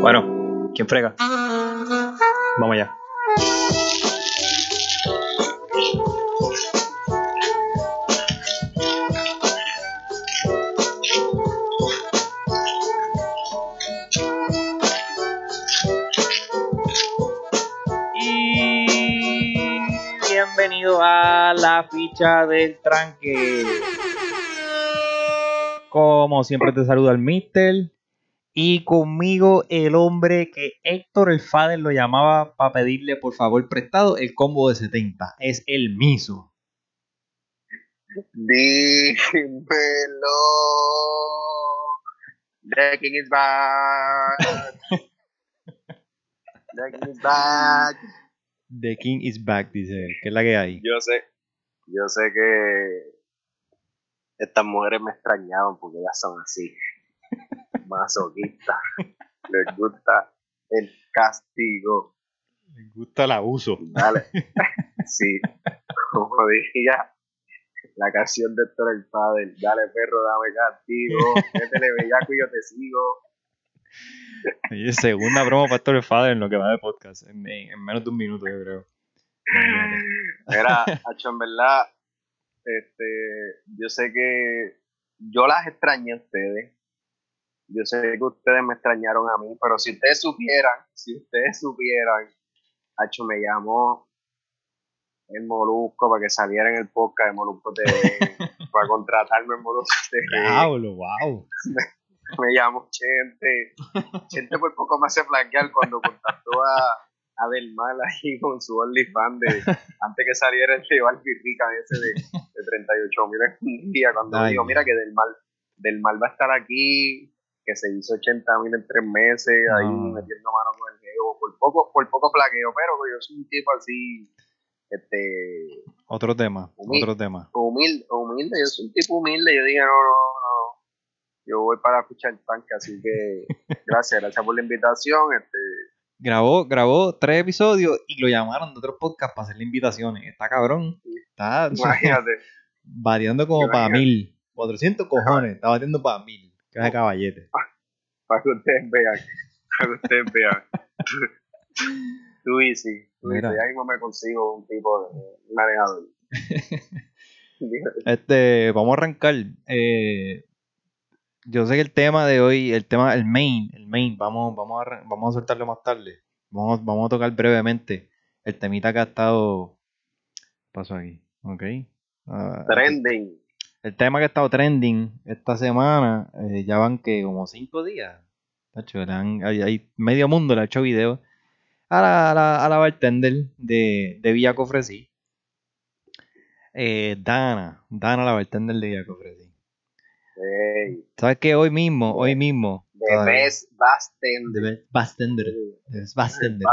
Bueno, ¿quién frega? Vamos allá. Bienvenido a la ficha del tranque. Como siempre te saluda el Mister. Y conmigo el hombre que Héctor el Fader lo llamaba para pedirle por favor prestado el combo de 70. Es el Miso. Dímelo. The king is back. The king is back. The King is back, dice él. ¿Qué es la que hay? Yo sé, yo sé que estas mujeres me extrañaban porque ellas son así. Masoquistas. Les gusta el castigo. Me gusta el abuso. Dale. Sí. Como diría la canción de Héctor el Padre. Dale, perro, dame castigo. Métele bellaco y yo te sigo. Oye, segunda broma para Héctor el Fader en lo que va de podcast. En, en- en menos de un minuto, yo creo. Mira, Hacho, en verdad, este, yo sé que yo las extrañé a ustedes. Yo sé que ustedes me extrañaron a mí, pero si ustedes supieran, si ustedes supieran, Hacho me llamó el Molusco para que saliera en el podcast de Molusco TV, para contratarme en Molusco TV. Diablo, wow. me llamó Chente. Chente por poco me hace flanquear cuando contactó a, a Del Mal ahí con su OnlyFans de antes que saliera el de Barbie Rica ese de, de 38 mil un día. Cuando Ay, digo, mira que Del Mal, Del Mal va a estar aquí, que se hizo 80 mil en tres meses, ahí metiendo mano con el geo. Por poco, por poco flaqueo, pero yo soy un tipo así, este, Otro tema, Humil- otro tema. humilde, humilde, yo soy un tipo humilde, yo dije, no, no, no, yo voy para escuchar el tanque, así que gracias, gracias por la invitación, este, Grabó, grabó tres episodios y lo llamaron de otros podcasts para hacerle invitaciones. Está cabrón. Está imagínate, bateando como para mil. 400 cojones. Está batiendo para mil. Que es de caballete. para que ustedes vean, para que ustedes vean. Tú easy, Mira. ahí mismo me consigo un tipo de manejador. Este, vamos a arrancar. Eh, yo sé que el tema de hoy, el tema, el main, el main, vamos, vamos, a, vamos a soltarlo más tarde. Vamos, vamos a tocar brevemente el temita que ha estado. ¿qué pasó aquí? Ok. Ah, Trending, el tema que ha estado trending esta semana, eh, ya van que como cinco días. Tacho, han- hay, hay- medio mundo le ha hecho video a la, a la, a la bartender de, de Villa Cofresí. Eh, Dana, Dana la bartender de Villa Cofresí. hey, ¿Sabes qué? Hoy mismo, hoy mismo. the todavía- best bartender. de Best Bartender. de Best Bartender.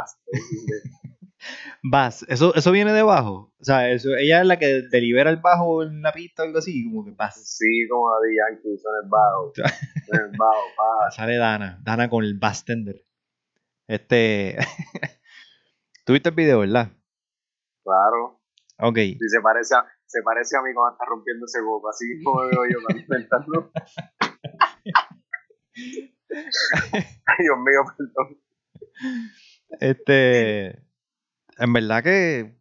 Bass, eso, eso viene de bajo. O sea, eso, ella es la que delibera el bajo en la pista o algo así, como que Bass. Sí, como de Yankee, son el bajo, son el bajo, pa. Sale Dana, Dana con el Bastender. Este. Tuviste el video, ¿verdad? Claro. Ok. Sí, se parece a, se parece a mí cuando está rompiendo ese boca, así como me veo yo para intentarlo. Ay, Dios mío, perdón. Este. En verdad que.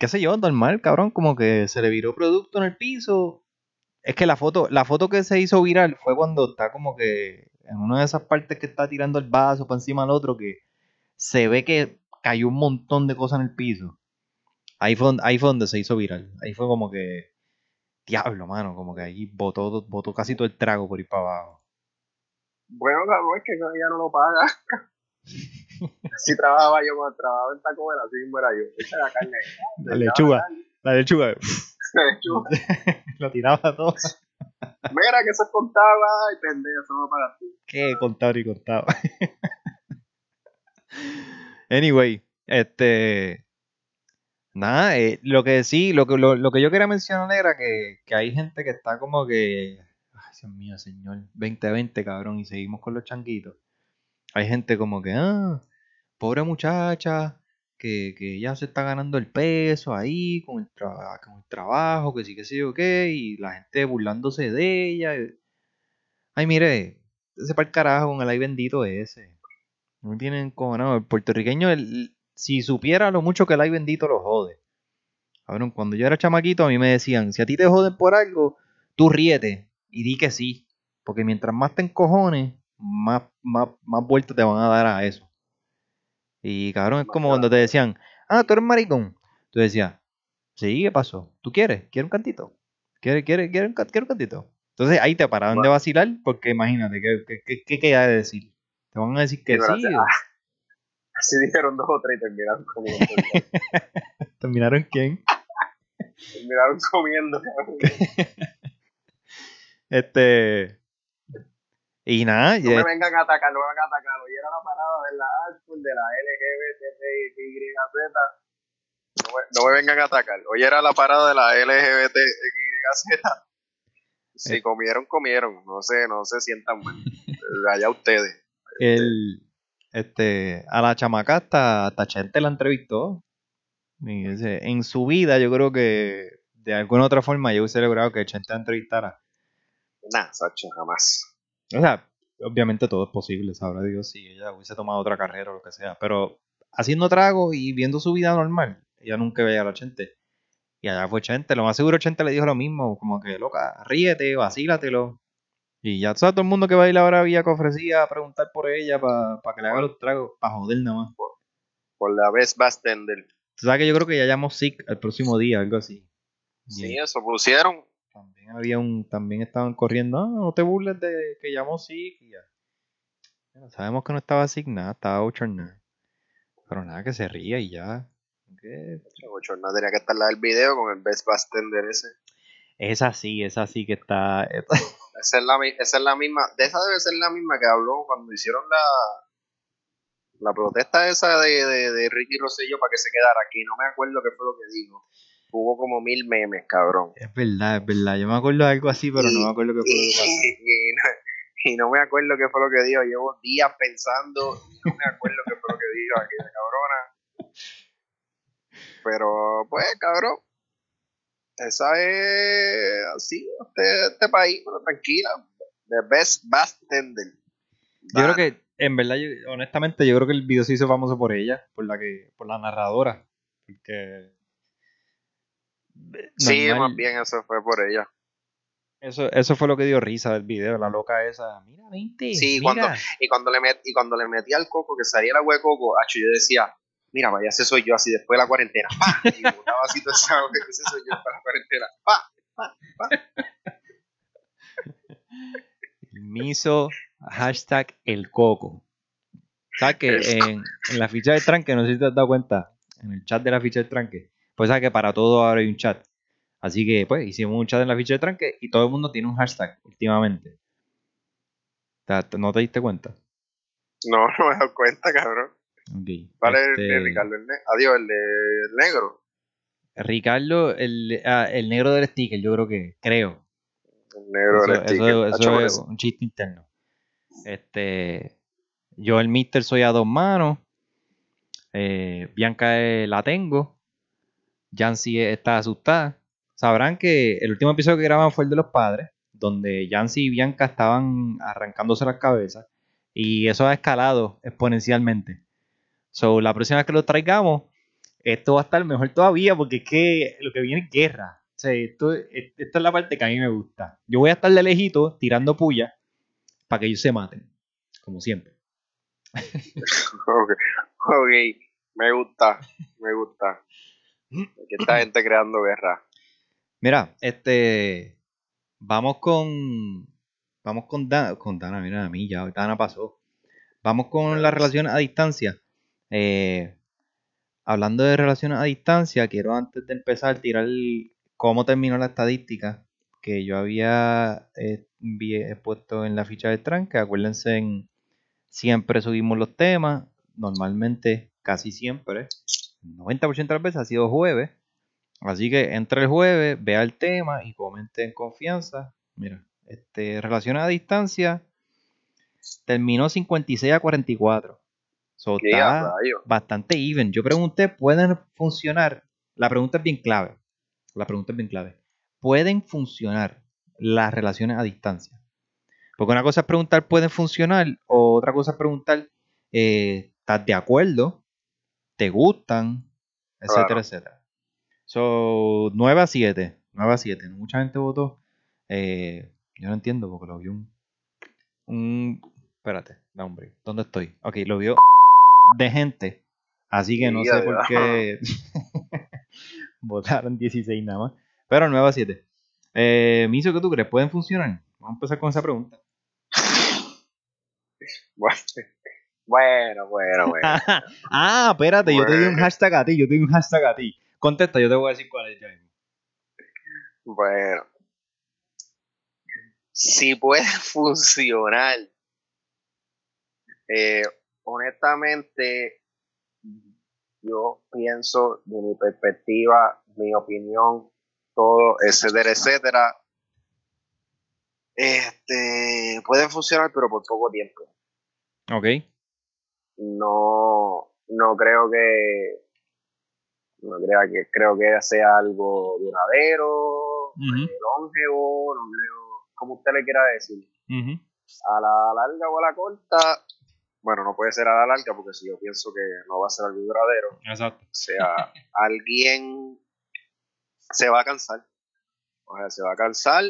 ¿Qué sé yo? Normal, cabrón. Como que se le viró producto en el piso. Es que la foto, la foto que se hizo viral fue cuando está como que. En una de esas partes que está tirando el vaso para encima del otro, que se ve que cayó un montón de cosas en el piso. Ahí fue, donde- ahí fue donde se hizo viral. Ahí fue como que. Diablo, mano. Como que ahí botó, botó casi todo el trago por ir para abajo. Bueno, cabrón, es que ella no lo paga. Si trabajaba yo cuando trabajaba en Taco Bell, así mismo era yo. Echa la carne. La lechuga. La lechuga. La lechuga. lo tiraba todo. Mira que eso es contaba. Ay, pendejo, eso no para ti. que contaba y contaba. anyway, este. Nada, eh, lo que sí, lo que, lo, lo que yo quería mencionar era que, que hay gente que está como que. Ay, Dios mío, señor. 2020, cabrón, y seguimos con los changuitos. Hay gente como que, ah, pobre muchacha, que, que ya se está ganando el peso ahí con el, trabajo, que sí, que sí, o qué, y la gente burlándose de ella. Ay, mire, ese para el carajo con el ay bendito ese. No tienen cojonado. El puertorriqueño, el- si supiera lo mucho que el ay bendito lo jode. Cabrón, cuando yo era chamaquito, a mí me decían: si a ti te joden por algo, tú ríete y di que sí. Porque mientras más te encojones, más, más, más vueltas te van a dar a eso. Y cabrón, es como cuando te decían: ah, tú eres maricón. Tú decías: sí, ¿qué pasó? ¿Tú quieres? ¿Quieres un cantito? ¿Quieres, quieres, quieres quieres un cantito? Entonces ahí te paraban de vacilar porque imagínate, ¿qué, qué, qué, qué queda de decir? Te van a decir que Sí, pero sí. así- dijeron dos o tres y terminaron comiendo. ¿Terminaron quién? terminaron comiendo. Este. Y nada, No me vengan a atacar, no me vengan a atacar. Hoy era la parada de la Ashford, de la LGBTYZ. No me, no me vengan a atacar. Hoy era la parada de la LGBTYZ. Si Eh. comieron, comieron. No se, no se sientan mal. Allá ustedes. el. Este. A la chamaca hasta, hasta Chente la entrevistó. Y en su vida, yo creo que de alguna otra forma yo hubiese logrado que Chente la entrevistara. Nah, Sacho, jamás. O sea, obviamente todo es posible, sabrá Dios si ella hubiese tomado otra carrera o lo que sea. Pero haciendo trago y viendo su vida normal, ella nunca veía a la Chente. Y allá fue Chente. Lo más seguro Chente le dijo lo mismo, como que, loca, ríete, vacílatelo. Y ya sabes todo el mundo que va a ir ahora vía que ofrecía a preguntar por ella para que le haga los tragos, para joder nada más. Por la vez Bastender. Tú sabes que yo creo que ya llamó Sick el próximo día, algo así. Sí, eso pusieron. También había un, también estaban corriendo, "Ah, no te burles de que llamó ya. Bueno, sabemos que no estaba asignada, estaba bochornada. Pero nada, que se ría y ya. ¿Qué? Bochorna tenía que estar la del video con el Best Bastender ese. Es así, es así que está. Esa es, la, esa es la misma, de esa debe ser la misma que habló cuando hicieron la la protesta esa de, de, de Ricky Rosselló para que se quedara aquí. No me acuerdo qué fue lo que dijo. Hubo como mil memes, cabrón. Es verdad, es verdad. Yo me acuerdo de algo así, pero no me acuerdo qué fue lo que pasó. Y, no, y no me acuerdo qué fue lo que dijo. Llevo días pensando y no me acuerdo qué fue lo que dijo aquella cabrona. Pero, pues, cabrón. Esa es así, este, este país, pero tranquila. The best bartender. Yo creo que, en verdad, yo- honestamente, yo creo que el video se hizo famoso por ella, por la que, por la narradora. Porque. Sí, más bien eso fue por ella. Eso, eso fue lo que dio risa del video, la loca esa. Mira, 20. Sí, mira. cuando- Y cuando le met, y cuando le metí al coco, que salía agua de coco, acho, yo decía, mira, vaya, ese soy yo así después de la cuarentena. Y botaba así todo ese soy yo para la cuarentena. ¡Pa! El miso, hashtag el coco. ¿Sabes que en, en la ficha de tranque, no sé si te has dado cuenta, en el chat de la ficha de tranque, pues sabes que para todo ahora hay un chat. Así que, pues, hicimos un chat en la ficha de tranque y todo el mundo tiene un hashtag últimamente. ¿Te- te- ¿No te diste cuenta? No, no me he dado cuenta, cabrón. Ok. ¿Cuál es el Este, de Ricardo? El Adiós, el de negro. Ricardo, el, ah, el negro del sticker, yo creo que, creo. El negro Eso, del sticker. eso- es un chiste interno. Este, yo el Mister soy a dos manos. Eh, Bianca eh, la tengo. Yancy está asustada. Sabrán que el último episodio que graban fue el de los padres, donde Yancy y Bianca estaban arrancándose las cabezas. Y eso ha escalado exponencialmente. So, la próxima vez que lo traigamos, esto va a estar mejor todavía porque es que lo que viene es guerra. Esto, es- esta es la parte que a mí me gusta. Yo voy a estar de lejito tirando puya para que ellos se maten, como siempre. Ok, ok, me gusta, me gusta. Aquí está gente creando guerra. Mira, este, vamos con, vamos con Dana, con Dana, mira a mí ya, Dana pasó. Vamos con la relación a distancia. Eh, hablando de relaciones a distancia, quiero antes de empezar tirar el- cómo terminó la estadística que yo había eh, envié- puesto en la ficha de tranque. Acuérdense, en- siempre subimos los temas, normalmente casi siempre, 90% de las veces ha sido jueves. Así que entre el jueves, vea el tema y comente en confianza. Mira, este, relaciones a distancia terminó 56 a 44. So, ¿Qué está bastante even. Yo pregunté, ¿pueden funcionar? La pregunta es bien clave. La pregunta es bien clave. ¿Pueden funcionar las relaciones a distancia? Porque una cosa es preguntar, ¿pueden funcionar? O otra cosa es preguntar, eh, ¿estás de acuerdo? ¿Te gustan? Etcétera, Claro. etcétera. So, 9 a 7. 9 a 7. Mucha gente votó. Eh, yo no entiendo porque lo vio un. un espérate, da hombre. ¿Dónde estoy? Ok, lo vio de gente. Así que no Sí, sé ya, por ya. qué votaron 16 nada más. Pero 9 a 7. Eh, Miso, ¿qué tú crees? ¿Pueden funcionar? Vamos a empezar con esa pregunta. Bueno, bueno, bueno. ah, espérate, yo te di un Bueno. hashtag a ti, yo te di un hashtag a ti. Contesta, yo te voy a decir cuál es ya mismo. Bueno. Si puede funcionar. Eh, honestamente, yo pienso de mi perspectiva, mi opinión, todo, etcétera, etcétera. Este, pueden funcionar, pero por poco tiempo. Ok. No, no creo que no creo que creo que sea algo duradero, eh, longevo, no creo, como usted le quiera decir. A la larga o a la corta, bueno, no puede ser a la larga porque si yo pienso que no va a ser algo duradero, Exacto. o sea, alguien se va a cansar. O sea, se va a cansar,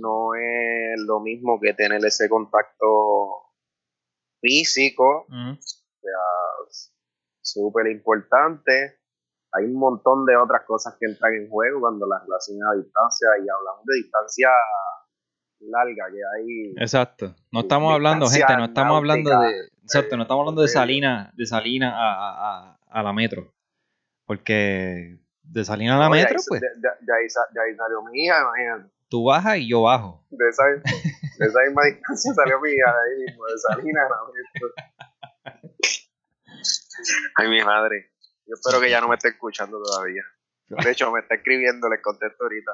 no es lo mismo que tener ese contacto físico, Ujú. súper importante. Hay un montón de otras cosas que entran en juego cuando las relaciones a distancia, y hablamos de distancia larga, que hay Exacto. No estamos hablando, gente, no estamos hablando de. Exacto, no estamos hablando de eh, Salina, de Salina a, a, a- la metro. Porque de Salina a la No, metro, ahí- pues, de, de- ahí, de ahí salió mi hija, imagínate. tú bajas y yo bajo. De esa, esa misma distancia salió mi hija, de ahí mismo, de Salinas. Ay, mi madre. Yo espero que ya no me esté escuchando todavía. De hecho, me está escribiendo, les contesto ahorita.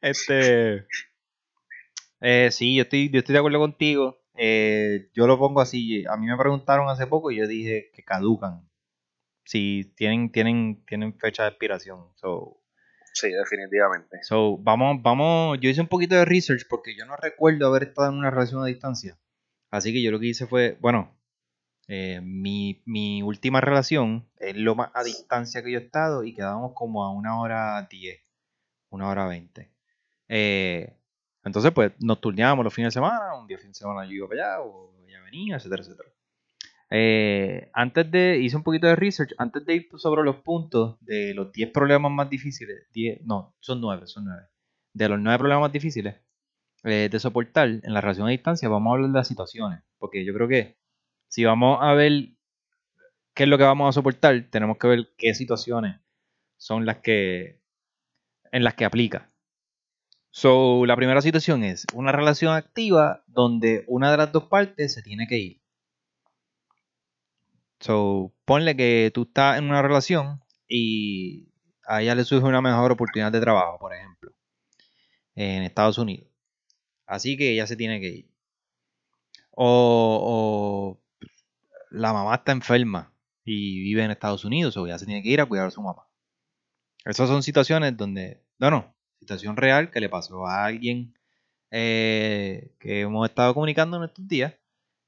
Este. Eh, sí, yo estoy, yo estoy de acuerdo contigo. Eh, yo lo pongo así. A mí me preguntaron hace poco y yo dije que caducan. Si tienen, tienen, tienen fecha de expiración. So, Sí, definitivamente. so, vamos, vamos. Yo hice un poquito de research porque yo no recuerdo haber estado en una relación a distancia. Así que yo lo que hice fue, bueno, eh, mi, mi última relación es lo más a distancia que yo he estado y quedábamos como a una hora 10, una hora 20. Eh, entonces, pues nos turneábamos los fines de semana, un día fin de semana yo iba para allá o ella venía, etcétera, etcétera. Eh, antes de, hice un poquito de research, antes de ir sobre los puntos de los 10 problemas más difíciles, 10, no, son 9, son 9, de los 9 problemas más difíciles eh, de soportar en la relación a distancia, vamos a hablar de las situaciones, porque yo creo que si vamos a ver qué es lo que vamos a soportar, tenemos que ver qué situaciones son las que en las que aplica. So, la primera situación es una relación activa donde una de las dos partes se tiene que ir. So, ponle que tú estás en una relación y a ella le surge una mejor oportunidad de trabajo, por ejemplo, en Estados Unidos. Así que ella se tiene que ir. O, la mamá está enferma y vive en Estados Unidos, o ella se tiene que ir a cuidar a su mamá. Esas son situaciones donde, no, no, situación real que le pasó a alguien eh, que hemos estado comunicando en estos días,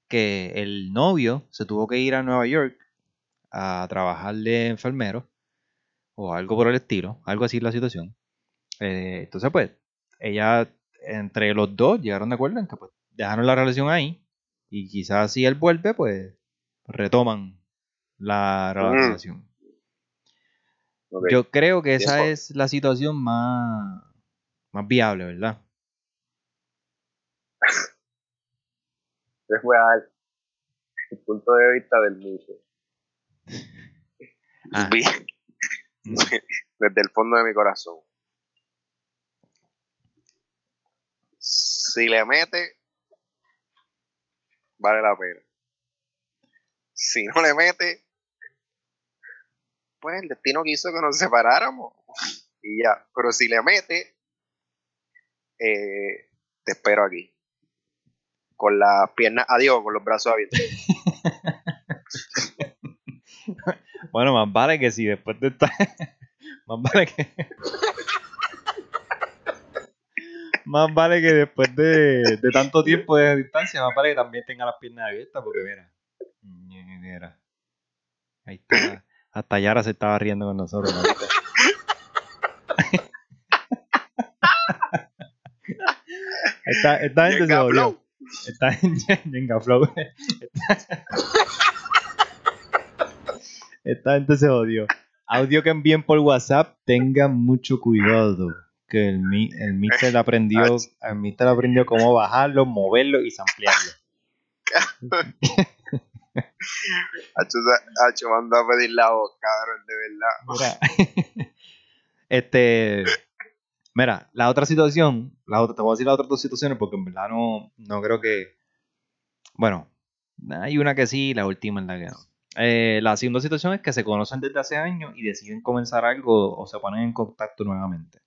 que el novio se tuvo que ir a Nueva York a trabajar de enfermero o algo por el estilo, algo así la situación. Eh, entonces, pues, ella, entre los dos, llegaron de acuerdo en que pues, dejaron la relación ahí y quizás si él vuelve, pues, retoman la, la relación. Yo creo que esa es la situación más, más viable, ¿verdad? Les voy a dar el punto de vista del mucho. Ah. Desde el fondo de mi corazón. Si le mete, vale la pena. Si no le mete, pues el destino quiso que nos separáramos. Y ya. Pero si le mete, eh, te espero aquí. Con las piernas, adiós, con los brazos abiertos. Bueno, más vale que si después de esta. más vale que. más vale que después de, de tanto tiempo de distancia, más vale que también tenga las piernas abiertas, porque mira. mira. Ahí está. Hasta Yara se estaba riendo con nosotros. ¿no? esta, esta gente se Jenga Flow. Esta Jenga Flow. Esta, esta gente se odió. Audio que envíen por WhatsApp, tengan mucho cuidado. Que el, mi- el Mister aprendió, el aprendió cómo bajarlo, moverlo y samplearlo. Hacho, Hacho mandó a pedir la voz, cabrón, de verdad. Mira, este, mira, la otra situación, te voy a decir las otras dos situaciones porque en verdad no, no creo que, bueno, hay una que sí, la última es la que no. Eh, la segunda situación es que se conocen desde hace años y deciden comenzar algo o se ponen en contacto nuevamente.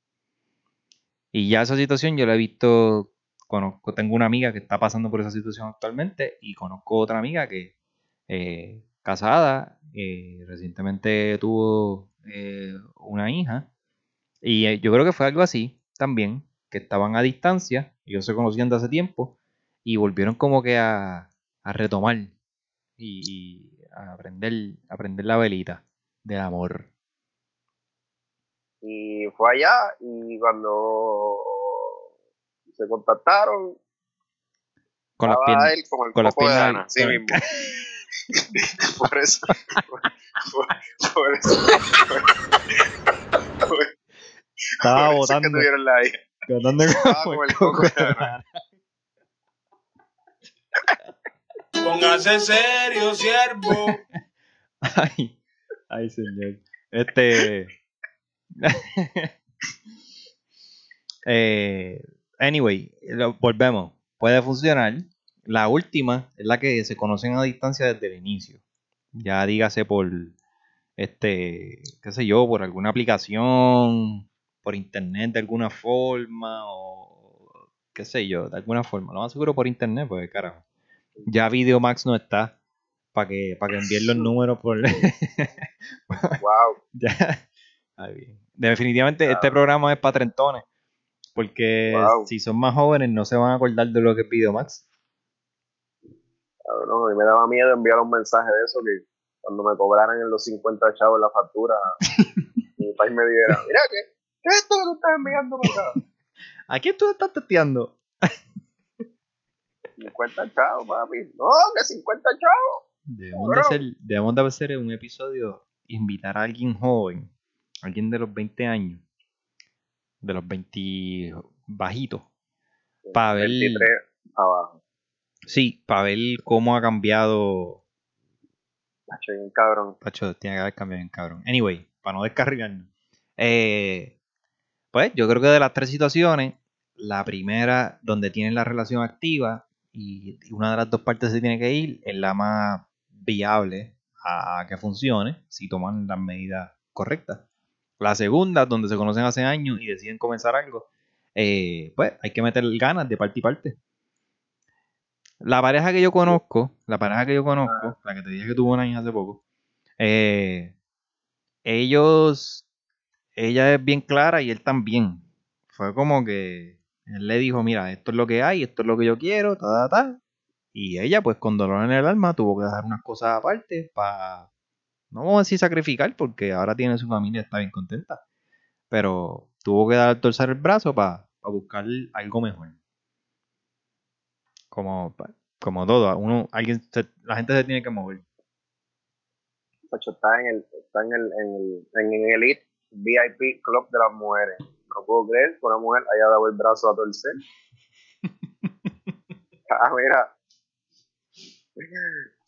Y ya esa situación yo la he visto, conozco, tengo una amiga que está pasando por esa situación actualmente y conozco otra amiga que eh, casada, eh, recientemente tuvo eh, una hija y eh, yo creo que fue algo así también, que estaban a distancia, ellos se conocían de hace tiempo y volvieron como que a, a retomar y, y a aprender, a aprender la velita del amor. Y fue allá y cuando se contactaron, Con las piernas. él con el con las piernas- sí mismo. por eso, por, por- por eso, Estaba eso es que botando. tuvieron la hija. botando Estaba como el coco de de Ana. Ana. Póngase serio, siervo. Ay, ay, señor. Este. eh, anyway, lo- volvemos. Puede funcionar. La última es la que se conocen a distancia desde el inicio. Ya dígase por, este, qué sé yo, por alguna aplicación, por internet de alguna forma, o qué sé yo, de alguna forma. Lo más seguro por internet, porque carajo. Ya Videomax no está para que, para que envíen los números por. Wow. Ya. Ay, bien. Definitivamente este programa es para trentones. Porque Wow. si son más jóvenes no se van a acordar de lo que es Videomax. Cabrón, a mí me daba miedo enviar un mensaje de eso que cuando me cobraran en los 50 chavos la factura, mi país me dijera, mira, ¿qué, ¿qué es esto que tú estás enviando para acá? ¿A quién tú estás testeando? 50 chavos, papi. No, que 50 chavos. Debemos de, hacer, debemos de hacer un episodio, invitar a alguien joven, alguien de los 20 años, de los 20 bajitos, para ver, 23 abajo. sí, para ver cómo ha cambiado Macho, bien cabrón. Pacho, tiene que haber cambiado en cabrón. Anyway, para no descarrilarnos. Eh, pues yo creo que de las tres situaciones, la primera, donde tienen la relación activa y una de las dos partes se tiene que ir, es la más viable a, que funcione si toman las medidas correctas. La segunda, donde se conocen hace años y deciden comenzar algo, eh, pues hay que meter ganas de parte y parte. La pareja que yo conozco, la pareja que yo conozco, la que te dije que tuvo una hija hace poco, eh, ellos, ella es bien clara y él también. Fue como que él le dijo, mira, esto es lo que hay, esto es lo que yo quiero, ta, ta, ta. Y ella, pues con dolor en el alma, tuvo que dejar unas cosas aparte para, no vamos a decir sacrificar, porque ahora tiene su familia, está bien contenta. Pero tuvo que dar torcer el brazo para buscar algo mejor. Como, pa- como todo, uno, alguien, se- la gente se tiene que mover. Macho, está en el, está en el, en el, en el Elite VIP Club de las mujeres. No puedo creer que una mujer haya dado el brazo a torcer. ah, mira.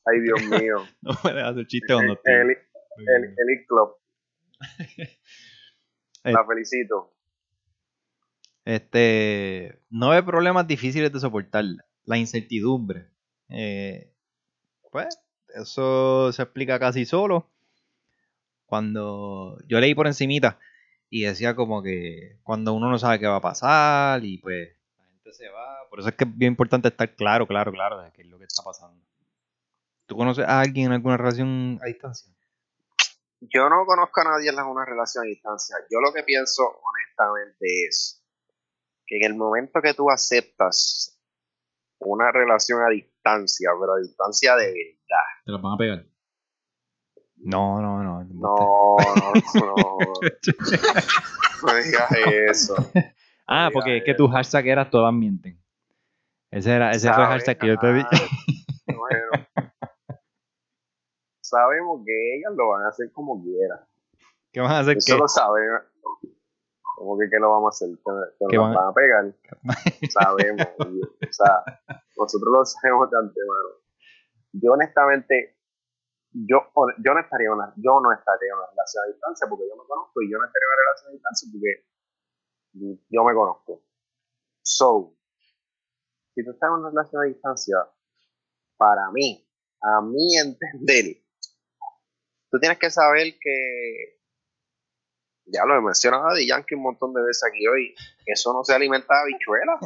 Ay, Dios mío. No puedes hacer chiste cuando El, estoy- el, el Elite Club. Eh. La felicito. Este, no hay problemas difíciles de soportar. La incertidumbre. Eh, pues, eso se explica casi solo. Cuando yo leí por encimita y decía como que cuando uno no sabe qué va a pasar y pues la gente se va. Por eso es que es bien importante estar claro, claro, claro de qué es lo que está pasando. ¿Tú conoces a alguien en alguna relación a distancia? Yo no conozco a nadie en una relación a distancia. Yo lo que pienso, honestamente, es que en el momento que tú aceptas una relación a distancia, pero a distancia de verdad. Te las van a pegar. No, no, no. No, no, no. no digas eso. Ah, porque es que eh. tu hashtag era todas mienten. Ese, era, ese fue el hashtag que yo te di. Ah, bueno. Sabemos que ellas lo van a hacer como quieran. ¿Qué vas a hacer? Eso ¿Qué? lo sabemos. Como que qué lo vamos a hacer, que, que ¿Qué nos van- van a pegar. sabemos. o sea, nosotros lo sabemos de antemano. Yo honestamente, yo, yo no estaría en una, yo no estaría en una relación a distancia porque yo me conozco y yo no estaría en una relación a distancia porque yo me conozco. So, si tú estás en una relación a distancia, para mí, a mi entender, tú tienes que saber que, ya lo he mencionado de Yankee un montón de veces aquí hoy, eso no se alimenta de habichuelas.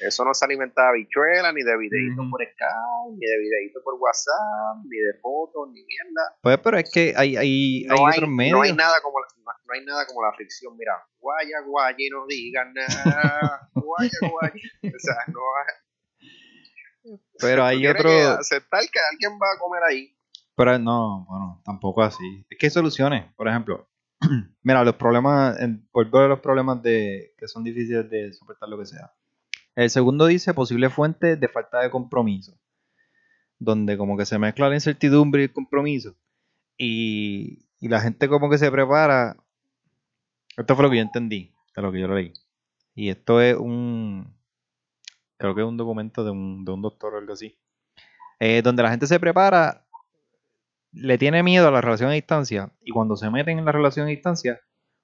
Eso no se alimenta de habichuelas, ni de videitos Ujú. por Skype, ni de videitos por WhatsApp, ni de fotos, ni mierda. Pues, pero es que hay, hay, No hay hay, otros medios. no hay nada como la, no, no hay nada como la fricción. Mira, guaya, guaya y no digan nada. Guaya, guaya. O sea, no hay. Pero hay otro. que aceptar que alguien va a comer ahí. Pero no, bueno, tampoco así. Es que hay soluciones. Por ejemplo, mira, los problemas, por ver los problemas de que son difíciles de soportar lo que sea. El segundo dice posible fuente de falta de compromiso, donde como que se mezcla la incertidumbre y el compromiso. Y, y la gente como que se prepara. Esto fue lo que yo entendí, de lo que yo leí. Y esto es un, creo que es un documento de un, de un doctor o algo así. Eh, donde la gente se prepara le tiene miedo a la relación a distancia y cuando se meten en la relación a distancia,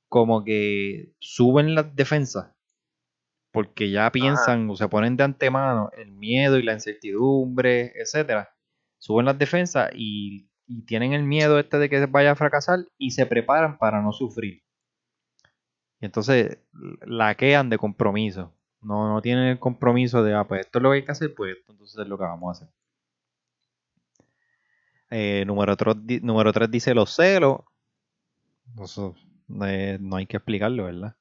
como que suben las defensas porque ya piensan o se ponen de antemano el miedo y la incertidumbre, etcétera. Suben las defensas y, y tienen el miedo este de que vaya a fracasar y se preparan para no sufrir. Y entonces laquean de compromiso. No, no tienen el compromiso de, ah, pues esto es lo que hay que hacer, pues esto entonces es lo que vamos a hacer. Eh, número 3 número tres dice los celos. Eso, eh, no hay que explicarlo, ¿verdad?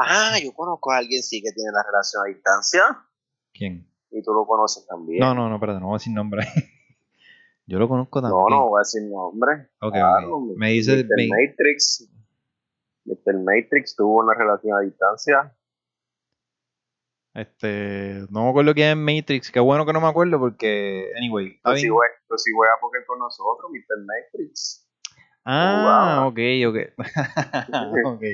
Ah, yo conozco a alguien sí que tiene la relación a distancia. ¿Quién? Y tú lo conoces también. No, no, no, perdón, no voy a decir nombre. Yo lo conozco también. no, no voy a decir nombre. Ok, ok. Me dice. Mr. me- Matrix. Mr. Matrix tuvo una relación a distancia. este, no me acuerdo quién es Matrix. Qué bueno que no me acuerdo porque. Anyway, sí bien. juegas tú sí juegas Pokémon con nosotros, Mr. Matrix. Ah, Wow. ok, ok. ok.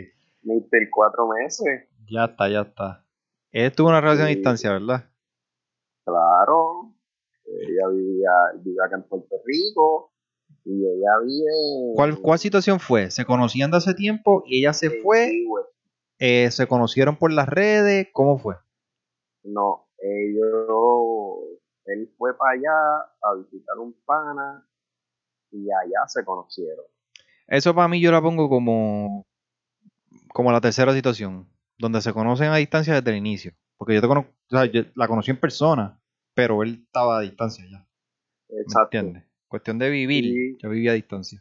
Mr. Cuatro meses. Ya está, ya está. Él tuvo una relación a distancia, ¿verdad? Claro. Ella vivía, vivía acá en Puerto Rico. Y ella vive. ¿Cuál, ¿Cuál situación fue? ¿Se conocían de hace tiempo y ella se fue? Eh, ¿Se conocieron por las redes? ¿Cómo fue? No, ellos. Él fue para allá a visitar un pana. Y allá se conocieron. Eso para mí yo la pongo como, como la tercera situación, donde se conocen a distancia desde el inicio. Porque yo te conozco, o sea, yo la conocí en persona, pero él estaba a distancia ya. ¿Me Exacto. entiendes? Cuestión de vivir, Sí. yo vivía a distancia.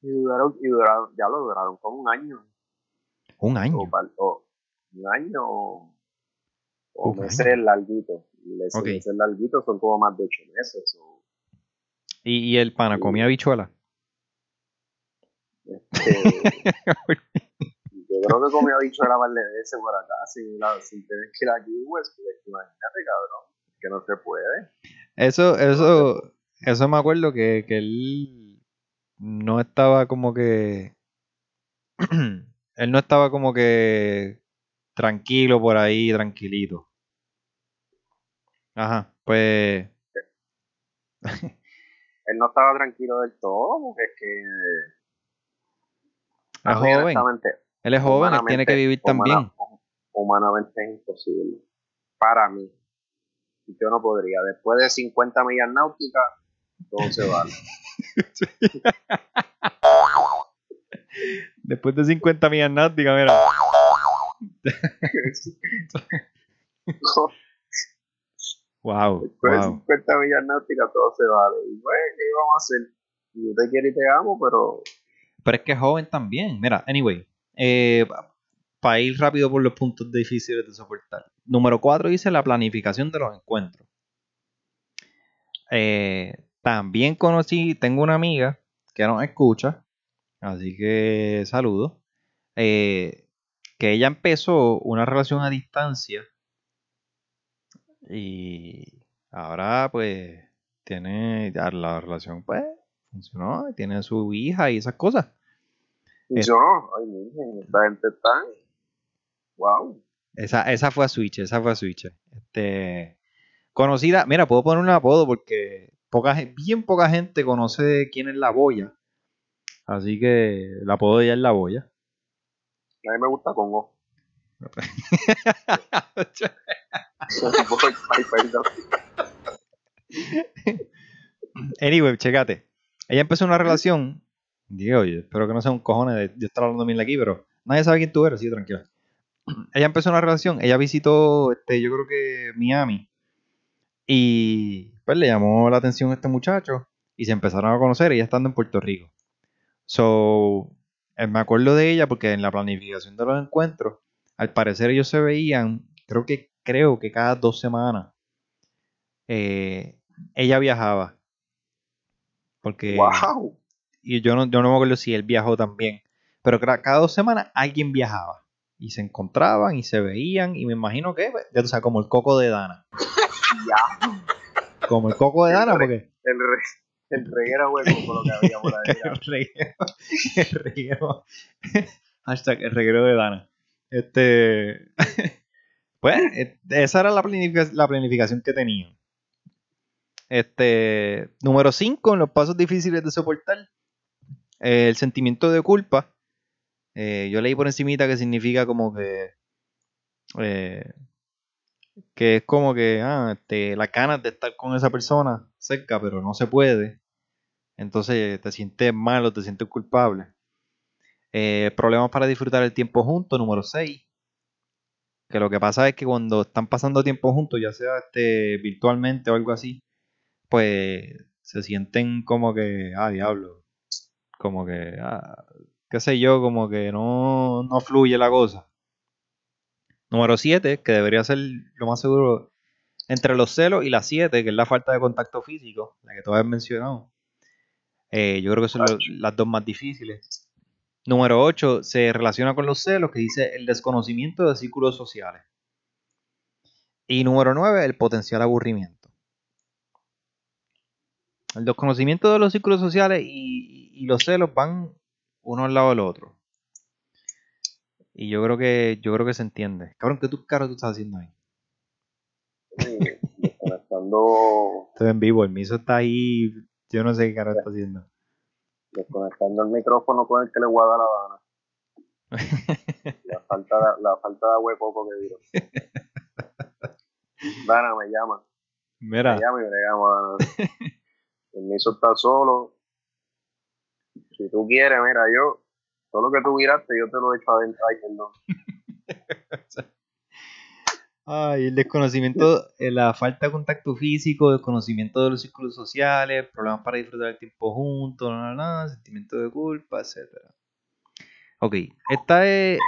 Y duraron, y duraron, ya lo duraron como un año. Un año. O, un año o, o Un meses año. larguitos. Meses, Ok. meses larguitos son como más de ocho meses. o, Y, y el pana comía habichuela. este, yo creo que comí habichuela par de veces por acá sin, la- sin tener que ir aquí, pues, porque imagínate, cabrón, que no se puede. Eso, eso, eso me acuerdo que, que él no estaba como que. él no estaba como que tranquilo por ahí, tranquilito. Ajá, pues. Él no estaba tranquilo del todo, porque es que Es a mí, joven. honestamente, Él es joven, él tiene que vivir humana- también. humanamente es imposible. Para mí. Yo no podría. Después de 50 millas náuticas, todo se vale. Después de 50 millas náuticas, mira. Wow, Después de wow. 50 millas náuticas, todo se vale. Y bueno, ¿qué vamos a hacer? Yo te quiero y te amo, pero Pero es que es joven también. Mira, anyway. Para para ir rápido por los puntos difíciles de soportar. Número 4 dice la planificación de los encuentros. Eh, también conocí, tengo una amiga que nos escucha, así que saludo. eh, que ella empezó una relación a distancia y ahora pues tiene la relación pues funcionó, tiene su hija y esas cosas. Funcionó. Ay, miren, esta gente está. Wow. Esa, esa fue a Switch, esa fue a Switch. Este, conocida, mira, puedo poner un apodo porque poca, bien poca gente conoce quién es la boya. Así que el apodo de ella es la boya. A mí me gusta Congo. Anyway, checate. Ella empezó una relación. Digo, espero que no sea un cojones de yo estar hablando mil aquí, pero nadie sabe quién tú eres, sí, tranquila. Ella empezó una relación, ella visitó, este, yo creo que Miami. Y pues le llamó la atención a este muchacho. Y se empezaron a conocer, ella estando en Puerto Rico. So, eh, me acuerdo de ella porque en la planificación de los encuentros, al parecer ellos se veían, creo que, creo que cada dos semanas. eh, ella viajaba. Porque Wow. Y yo no, yo no me acuerdo si él viajó también. Pero cada dos semanas alguien viajaba. Y se encontraban y se veían. Y me imagino que, pues, ya tú sabes, como el coco de Dana. Ya. Como el coco de Dana, porque El, re, el reguero hueco con lo que había por ahí. el reguero. El reguero. Hashtag el reguero de Dana. Este. Pues, esa era la, planific- la planificación que tenían. Este. Número 5, en los pasos difíciles de soportar. El sentimiento de culpa. Eh, yo leí por encimita que significa como que. eh, que es como que ah, este, las ganas de estar con esa persona cerca, pero no se puede. Entonces te sientes mal o te sientes culpable. Eh, problemas para disfrutar el tiempo juntos, número 6. Que lo que pasa es que cuando están pasando tiempo juntos, ya sea este, virtualmente o algo así, pues se sienten como que, ah, diablo, como que, ah, qué sé yo, como que no, no fluye la cosa. Número 7, que debería ser lo más seguro entre los celos y la 7, que es la falta de contacto físico, la que tú habías mencionado. Eh, yo creo que son lo- las dos más difíciles. Número 8 se relaciona con los celos, que dice el desconocimiento de círculos sociales. Y número 9, el potencial aburrimiento. El desconocimiento de los círculos sociales y, y los celos van uno al lado del otro. Y yo creo que yo creo que se entiende. Cabrón, ¿qué tú, caro tú estás haciendo ahí? Sí, Desconectando, Estoy en vivo, el miso está ahí. Yo no sé qué caro está haciendo. desconectando el micrófono con el que le voy a dar la gana. La falta, de- la falta de coco que viro. Dana me llama. Mira, Me llama y me llama. El miso está solo. Si tú quieres, mira, yo, todo lo que tú viraste, yo te lo he hecho adentro. Ay, perdón. Ay, el desconocimiento, eh, la falta de contacto físico, desconocimiento de los círculos sociales, problemas para disfrutar el tiempo juntos, no, no, sentimiento de culpa, etc. Ok, esta es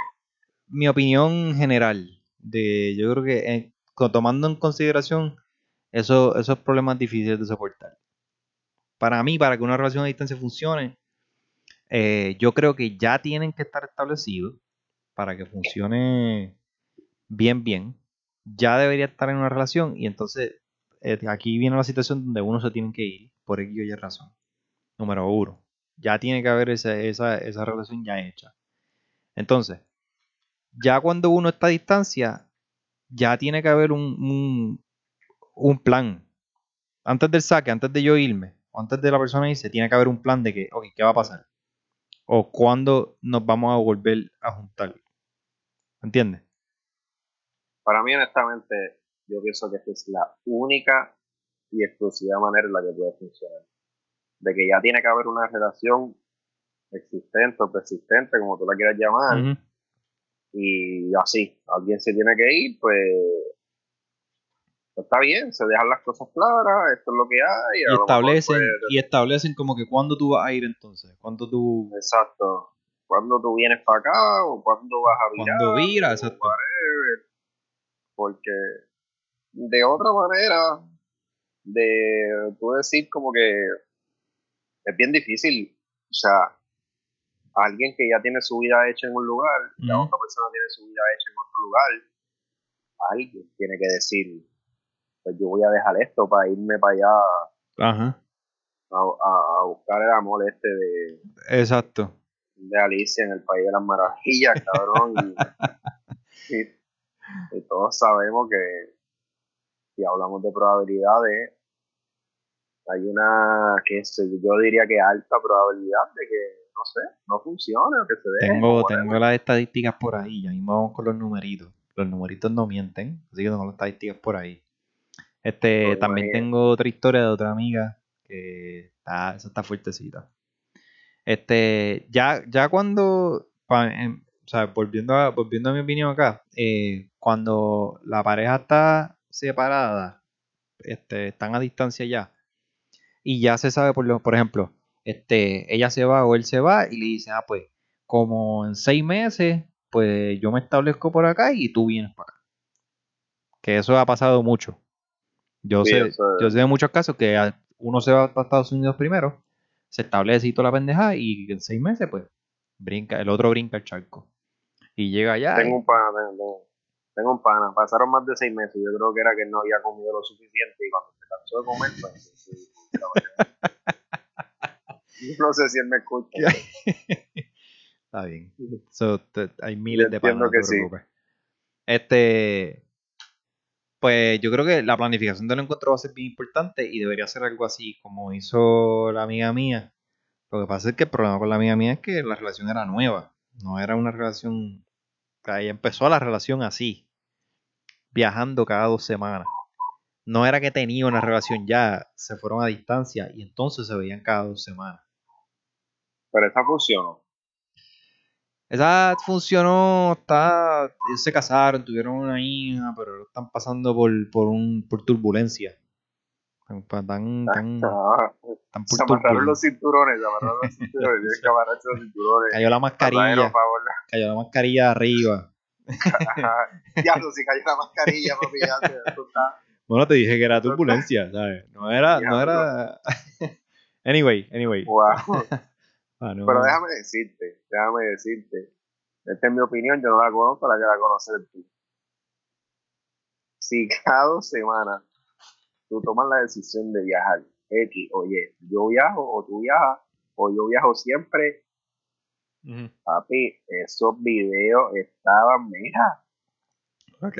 mi opinión general. De, yo creo que eh, tomando en consideración eso- esos problemas difíciles de soportar. Para mí, para que una relación a distancia funcione, eh, yo creo que ya tienen que estar establecidos para que funcione bien, bien. Ya debería estar en una relación y entonces eh, aquí viene la situación donde uno se tiene que ir por X o Y razón. Número uno, ya tiene que haber esa, esa, esa relación ya hecha. Entonces, ya cuando uno está a distancia, ya tiene que haber un, un, un plan. Antes del saque, antes de yo irme, o antes de la persona irse, tiene que haber un plan de que, ok, ¿qué va a pasar? O cuándo nos vamos a volver a juntar. ¿Entiendes? Para mí, honestamente, yo pienso que esta es la única y exclusiva manera en la que puede funcionar. De que ya tiene que haber una relación existente o persistente, como tú la quieras llamar, y así, alguien se tiene que ir, pues está bien, se dejan las cosas claras, esto es lo que hay. Y establecen, pues, y establecen como que cuándo tú vas a ir entonces. Cuándo tú. exacto. ¿cuándo tú vienes para acá? ¿O cuándo vas a virar? Cuando vira, exacto. whatever. Porque de otra manera, de tú decir como que es bien difícil, o sea, alguien que ya tiene su vida hecha en un lugar, y la otra persona tiene su vida hecha en otro lugar, alguien tiene que decir, pues yo voy a dejar esto para irme para allá Ajá. a, a- a buscar el amor este de, Exacto. de Alicia en el País de las Maravillas, cabrón. y, y- y todos sabemos que si hablamos de probabilidades, hay una, que yo, diría que alta probabilidad de que, no sé, no funcione o que se deje. Tengo, tengo las estadísticas por ahí. Ya mismo vamos con los numeritos. Los numeritos no mienten. Así que tengo las estadísticas por ahí. Este, Pues, también imagínate. tengo otra historia de otra amiga que está, esa está fuertecita. Este, ya, ya cuando, em, o sea, volviendo a, volviendo a mi opinión acá, eh, cuando la pareja está separada, este, están a distancia ya, y ya se sabe, por, lo, por ejemplo, este, ella se va o él se va y le dice, ah, pues, como en seis meses, pues yo me establezco por acá y tú vienes para acá. Que eso ha pasado mucho. Yo, Sí, sé, yo sé de muchos casos que uno se va para Estados Unidos primero, se establece y toda la pendeja y en seis meses, pues, brinca, el otro brinca el charco. Y llega allá. y- Tengo un pana, tengo, tengo un pana. Pasaron más de seis meses. Yo creo que era que no había comido lo suficiente y cuando se cansó de comer, pues. no sé si él me escucha. Está bien. So, te- hay miles de panas, no te sí. preocupes. Este. Pues yo creo que la planificación del encuentro va a ser bien importante y debería ser algo así como hizo la amiga mía. Lo que pasa es que el problema con la amiga mía es que la relación era nueva. No era una relación. ella empezó la relación así. Viajando cada dos semanas. No era que tenía una relación ya. Se fueron a distancia y entonces se veían cada dos semanas. Pero esa funcionó. Esa funcionó, está, ellos se casaron, tuvieron una hija, pero están pasando por, por, un, por turbulencia. Están, tan, tan, tan se amarraron los cinturones, se amarraron los cinturones. Que amarrarse los cinturones. Cayó la mascarilla, cayó la mascarilla arriba. Diablo, si cayó la mascarilla, papi, ya está- Bueno, te dije que era turbulencia, ¿sabes? No era, no era... anyway, anyway. Wow. Ah, no. Pero déjame decirte, déjame decirte. Esta es mi opinión, yo no la conozco, la que la conoces tú. Si cada dos semanas tú tomas la decisión de viajar, X, oye, yo viajo o tú viajas, o yo viajo siempre, papi, esos videos estaban, mira, Ok.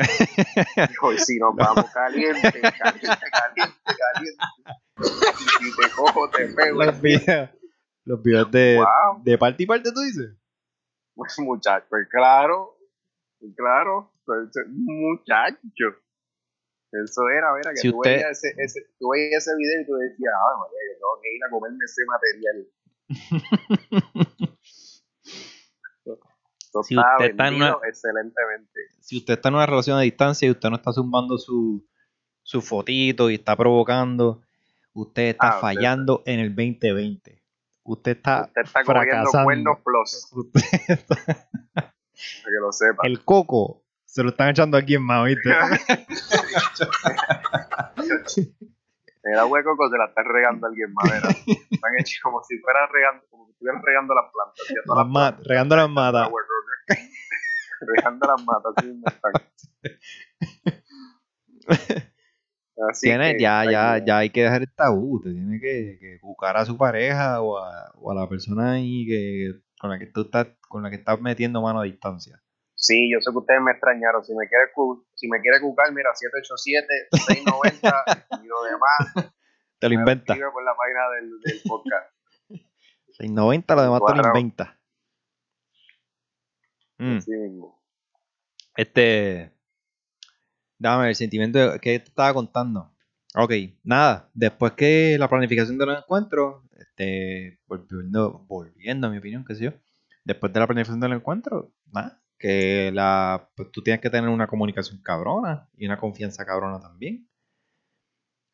Dijo, y si nos vamos caliente, caliente, caliente, caliente. Y si te cojo, te pego. los videos, los videos de, Wow, de parte y parte, tú dices. pues muchacho, pues claro, claro, pues, muchacho. Eso era, mira, que Si tú, usted- veías ese, ese, tú veías ese video y tú decías, ah, María, yo tengo que ir a comerme ese material. Esto Si está usted está en una- excelentemente. si usted está en una relación a distancia y usted no está zumbando su, su fotito y está provocando, usted está Ah, usted- fallando en el 2020. Usted está, Usted está fracasando. cuernos plus, Usted está- para que lo sepa. el coco se lo están echando a alguien más, ¿viste? Me da hueco que se la están regando a alguien más, ¿verdad? Están hechos como si fueran regando, como si estuvieran regando las plantas. ¿sí? Todas Las ma- regando las plantas, matas. regando las matas, están. Así Tiene, que, ya, ya, ya hay que dejar el tabú. Usted tiene que, que buscar a su pareja o a, o a la persona ahí que, con la que tú estás, con la que estás metiendo mano a distancia. Sí, yo sé que ustedes me extrañaron. Si me quiere, si me quiere cucar, mira, 787-690 y lo demás. Te lo inventa. por la página del, del podcast. 690, lo demás te lo inventa. Mm. Así mismo. Este. Dame el sentimiento de- que te estaba contando. Ok, nada. Después que la planificación de los encuentros, este, volviendo, volviendo a mi opinión, qué sé yo. Después de la planificación del encuentro, nada. Que la, pues tú tienes que tener una comunicación cabrona y una confianza cabrona también.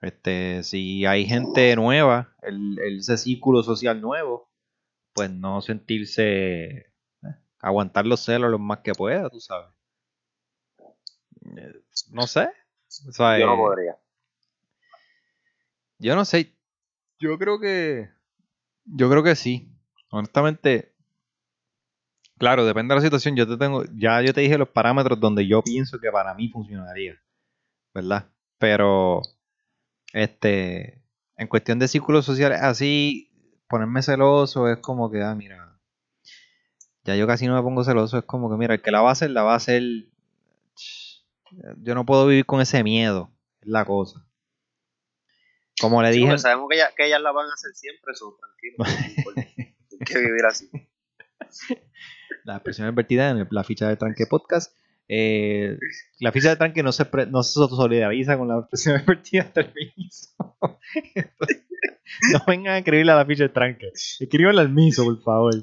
Este, si hay gente nueva, el, el- ese círculo social nuevo, pues no sentirse aguantar los celos lo más que pueda, tú sabes. No sé. O sea, Yo no eh, podría. Yo no sé. Yo creo que. Yo creo que sí. Honestamente. Claro, depende de la situación. Yo te tengo. Ya yo te dije los parámetros donde yo pienso que para mí funcionaría. ¿Verdad? Pero. Este. En cuestión de círculos sociales, así. Ponerme celoso es como que, ah, mira. Ya yo casi no me pongo celoso. Es como que, mira, el que la va a hacer, la va a hacer. Yo no puedo vivir con ese miedo. Es la cosa. Como le Sí, dije. sabemos que, ellas- que ellas la van a hacer siempre, eso, tranquilo. Hay que vivir así. las expresiones vertidas en el- la ficha de Tranque Podcast. Eh, la ficha de Tranque no se, pre- no se solidariza con las expresiones vertidas del mismo. no vengan a escribirle a la ficha de Tranque. Escríbanle al miso, por favor.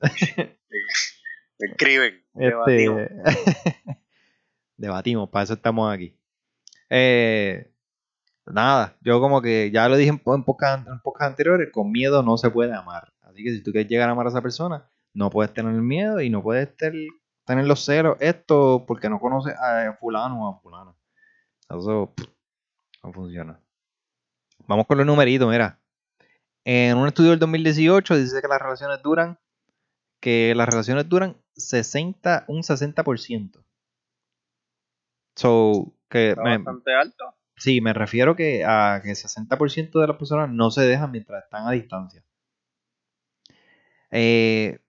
Escriben. Este, debatimos. para eso estamos aquí. Eh, nada, yo como que ya lo dije en, po- en anteriores, con miedo no se puede amar. Así que si tú quieres llegar a amar a esa persona, no puedes tener miedo y no puedes tener los celos, esto porque no conoces a fulano o a fulano. Eso no funciona. Vamos con los numeritos, mira. En un estudio del 2018 dice que las relaciones duran que las relaciones duran 60, un 60%. So, que Está me, bastante alto. sí, me refiero que a que 60% de las personas no se dejan mientras están a distancia. Eh,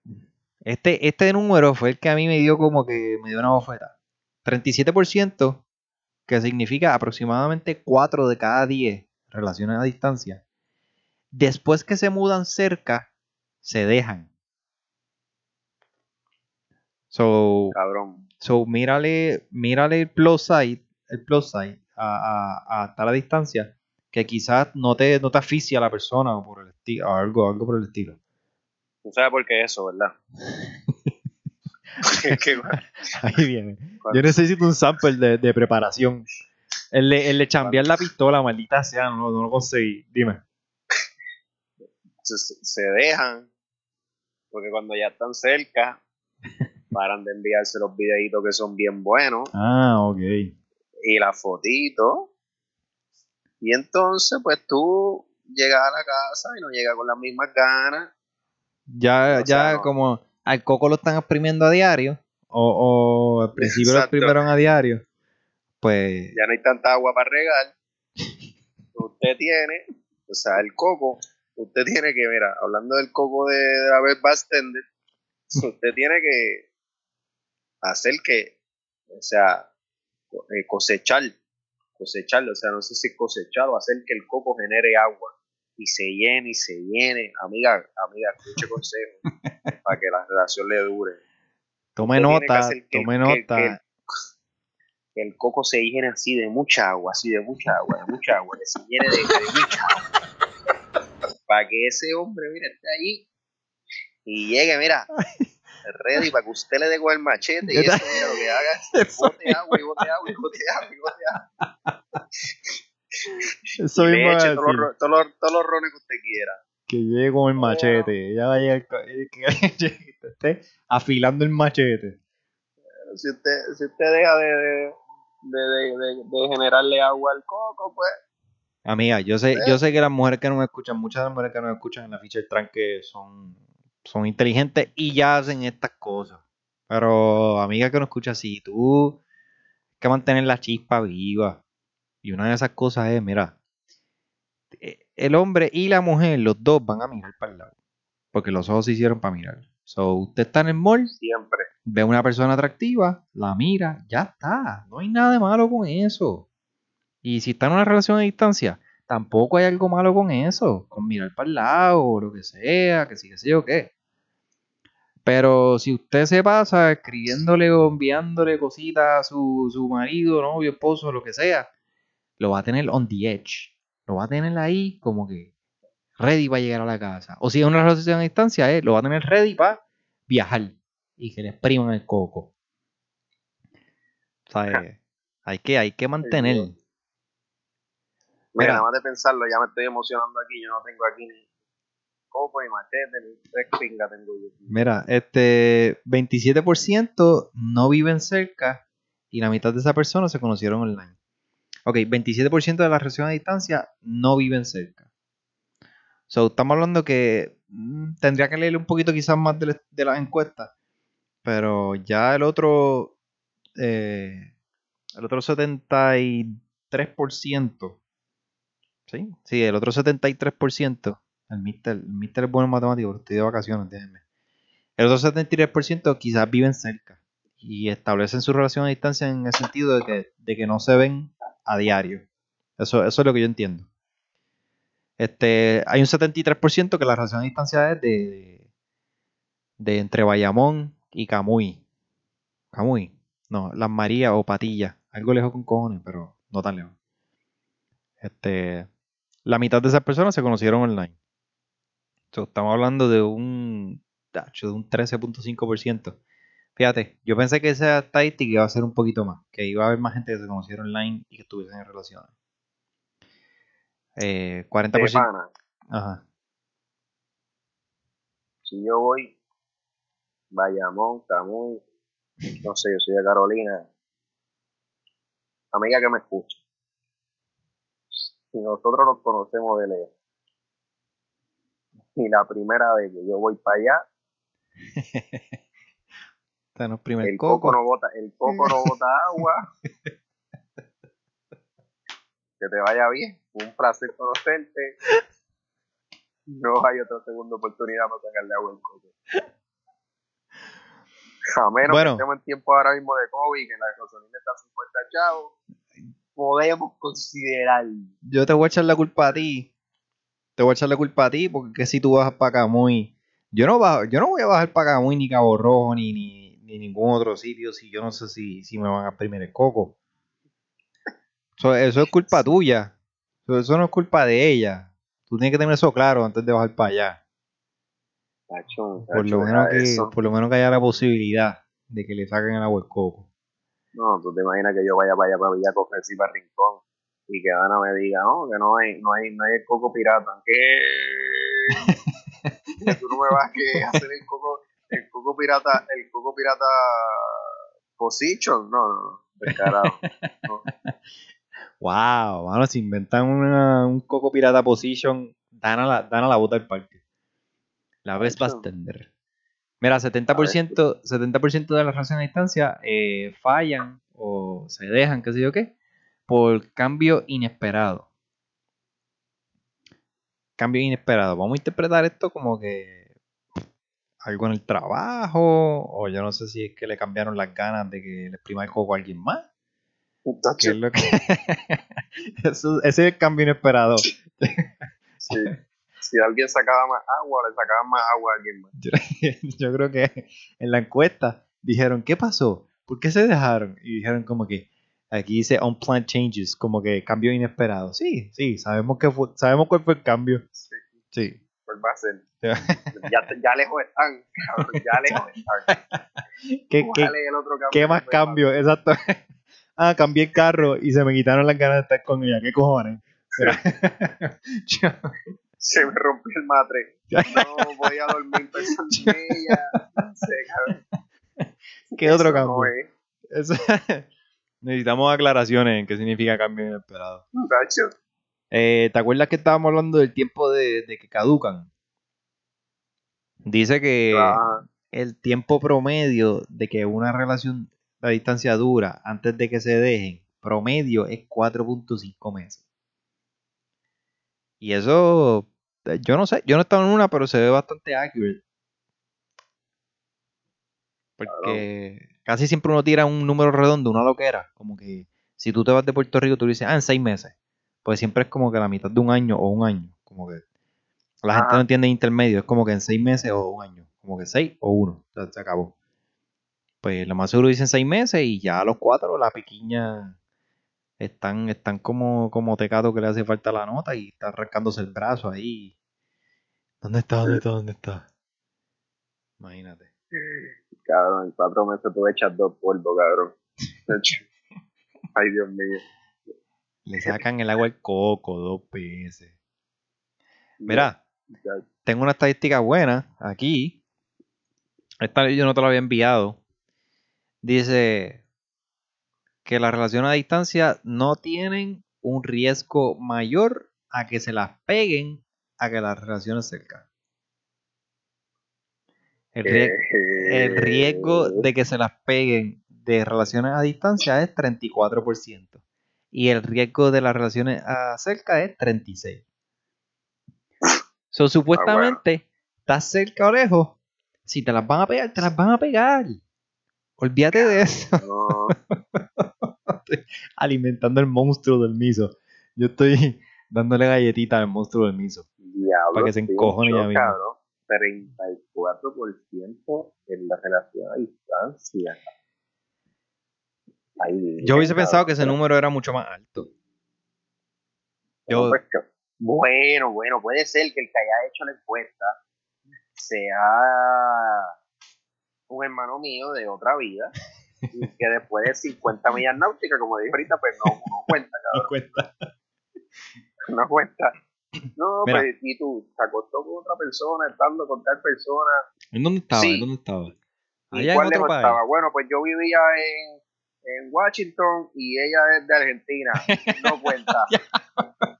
este, este número fue el que a mí me dio como que me dio una bofeta. 37%, que significa aproximadamente 4 de cada 10 relaciones a distancia. Después que se mudan cerca, se dejan. So, Cabrón. So, mírale, mírale el plus side, el plus side a, a, a estar a distancia, que quizás no te, no te asfixia a la persona o por el estilo, o algo, algo por el estilo. Tú sabes por qué eso, ¿verdad? Ahí viene. Yo necesito un sample de, de preparación. El de, el de chambear la pistola, maldita sea, no, no lo conseguí. Dime. se, se dejan, porque cuando ya están cerca, paran de enviarse los videitos que son bien buenos Ah, ok. y las fotitos. Y entonces, pues tú llegas a la casa y no llegas con las mismas ganas. Ya, O sea, ya no. como al coco lo están exprimiendo a diario, o, o al principio lo exprimieron a diario, pues Ya no hay tanta agua para regar. Usted tiene, o sea, el coco, usted tiene que, mira, hablando del coco de, de la vez bartender, usted tiene que hacer que, o sea, eh, cosechar, cosecharlo, o sea, no sé si cosechar o hacer que el coco genere agua y se llene y se llene. Amiga, amiga, escuche consejo para que la relación le dure. tome Usted tiene que nota, que- tome nota. que el- que el coco se llene así de mucha agua, así de mucha agua, de mucha agua, que se llene de, de mucha agua. Para que ese hombre, mira, esté ahí y llegue, mira, ready para que usted le dé con el machete y eso, mira, lo que haga es bote agua y bote agua y bote agua y bote agua. Eso mismo le eche todos los, todos, los, todos los rones que usted quiera. que llegue con el machete. Ya va a llegar eh, que esté afilando el machete. Si usted, si usted deja de, de, de, de- generarle agua al coco, pues Amiga, yo sé, Eh. yo sé que las mujeres que nos escuchan, muchas de las mujeres que nos escuchan en la ficha del tranque son, son inteligentes y ya hacen estas cosas. Pero, amiga que nos escucha, si tú hay que mantener la chispa viva. Y una de esas cosas es, mira, eh, el hombre y la mujer, los dos van a mirar para el lado. Porque los ojos se hicieron para mirar. So, usted está en el mall, siempre. ve a una persona atractiva, la mira, ya está. No hay nada de malo con eso. Y si está en una relación a distancia, tampoco hay algo malo con eso. Con mirar para el lado o lo que sea, que sí, que sé yo qué. Pero si usted se pasa escribiéndole o enviándole cositas a su, su marido, novio, esposo, lo que sea, lo va a tener on the edge. Lo va a tener ahí como que ready para llegar a la casa. O si es una relación a distancia, eh, lo va a tener ready para viajar y que le expriman el coco. O sea, eh, hay que, hay que mantener. Mira, nada más de pensarlo, ya me estoy emocionando aquí. Yo no tengo aquí ni, coco, ni machete, ni tres pingas tengo yo. Mira, este 27% no viven cerca y la mitad de esas personas se conocieron online. Ok, 27% de la relación a distancia no viven cerca. So, estamos hablando que mm, tendría que leer un poquito quizás más de, de las encuestas, pero ya el otro, eh, el otro 73%, ¿sí? Sí, el otro 73%, el mister, el mister es bueno en matemáticas, estoy de vacaciones, déjenme. El otro 73% quizás viven cerca y establecen su relación a distancia en el sentido de que, de que no se ven a diario. Eso, eso es lo que yo entiendo. Este, hay un 73% que la relación a distancia es de, de entre Bayamón y Camuy. Camuy. No, Las Marías o Patilla. Algo lejos con cojones, pero no tan lejos. Este, la mitad de esas personas se conocieron online. So, estamos hablando de un, de un 13.5%. Fíjate, yo pensé que esa estadística iba a ser un poquito más, que iba a haber más gente que se conociera online y que estuviesen en relaciones. Eh, 40%. De pana, Ajá. si yo voy, Bayamón, Camuy, no sé, yo soy de Carolina, amiga que me escucha. Si nosotros nos conocemos de lejos, y la primera vez que yo voy para allá, primer el coco. coco no bota, el coco no bota agua. Que te vaya bien, un placer conocerte. No hay otra segunda oportunidad para sacarle agua al coco. A menos Bueno. que estemos en tiempo ahora mismo de COVID, que la gasolina está a 50 chavos, podemos considerar. Yo te voy a echar la culpa a ti. Te voy a echar la culpa a ti porque si tú bajas para Camuy, yo no bajo, yo no voy a bajar para Camuy ni Cabo Rojo ni, ni, ni ningún otro sitio si yo no sé si, si me van a primero el coco. Eso, eso es culpa tuya. Eso, eso no es culpa de ella. Tú tienes que tener eso claro antes de bajar para allá. Tacho, Por lo, menos que, por lo menos que haya la posibilidad de que le saquen el agua al coco. No, tú te imaginas que yo vaya para allá para Villa Cofresí, para Rincón, y que Ana me diga, no, que no hay, no hay, no hay el coco pirata. ¿Qué? Que tú no me vas a hacer el coco, el coco pirata, el coco pirata position, no, no, no, descarado. Wow, mano, se inventan una- un coco pirata position, dan a la, dan a la bota del parque. La ves bastante. Mira, 70%, 70 de las relaciones a distancia eh, fallan o se dejan, qué sé yo qué, por cambio inesperado. Cambio inesperado. Vamos a interpretar esto como que algo en el trabajo, o yo no sé si es que le cambiaron las ganas de que le exprima el coco a alguien más. ¿Qué Tacho, es lo que... Eso- ese es el cambio inesperado. sí. Si alguien sacaba más agua, le sacaban más agua a alguien más. Yo, yo creo que en la encuesta dijeron, ¿qué pasó? ¿Por qué se dejaron? Y dijeron como que, aquí dice unplanned changes, como que cambio inesperado. Sí, sí, sabemos que fue, sabemos cuál fue el cambio. Sí, Sí. pues va a ser. Ya, ya lejos están, cabrón, ya lejos están. ¿Qué, qué, ¿Cuál es el otro cambio qué más cambio? Exacto. ah, cambié el carro y se me quitaron las ganas de estar con ella. ¿Qué cojones? Mira. Se me rompió el matre. No podía dormir pensando en ella. No sé, cabrón. ¿Qué otro cambio? No es. Eso- Necesitamos aclaraciones en qué significa cambio inesperado. Eh, ¿Te acuerdas que estábamos hablando del tiempo de, de que caducan? Dice que ah, el tiempo promedio de que una relación a distancia dura antes de que se dejen, promedio es 4.5 meses. Y eso, yo no sé, yo no he estado en una, pero se ve bastante accurate. Porque casi siempre uno tira un número redondo, una loquera. Como que si tú te vas de Puerto Rico, tú dices, ah, en seis meses. Pues siempre es como que la mitad de un año o un año. Como que la gente no entiende intermedio, es como que en seis meses o un año. Como que seis o uno. O sea, se acabó. Pues lo más seguro dicen seis meses y ya a los cuatro la pequeña están, están como, como tecato que le hace falta la nota y está arrancándose el brazo ahí. ¿Dónde está? ¿Dónde está? ¿Dónde está? Imagínate. cabrón, en cuatro meses tú echas dos polvos, cabrón. Ay, Dios mío. Le sacan el agua al coco dos veces. Mira, tengo una estadística buena aquí. Esta yo no te la había enviado. Dice que las relaciones a distancia no tienen un riesgo mayor a que se las peguen a que las relaciones cercanas. El, eh, el riesgo de que se las peguen de relaciones a distancia es 34%. Y el riesgo de las relaciones a cerca es 36%. So, supuestamente, estás cerca o lejos. Si te las van a pegar, te las van a pegar. Olvídate de eso. No, Alimentando el monstruo del miso. Yo estoy dándole galletita al monstruo del miso. diablo. Para que se encojone ya mismo. cabrón. 34% en la relación a distancia. Ay, Yo hubiese pensado que ese número era mucho más alto. Yo, pues, Bueno, bueno, puede ser que el que haya hecho la encuesta sea un hermano mío de otra vida y que después de 50 millas náuticas, como dije ahorita, pues no, no cuenta, no cuenta. no cuenta. No, Mira. pues y tú se acostó con otra persona, estando con tal persona. ¿En dónde estaba? Sí. ¿En dónde estaba? ¿Y Allá en cuál otro lejos país. estaba? Bueno, pues yo vivía en, en Washington y ella es de Argentina. No cuenta.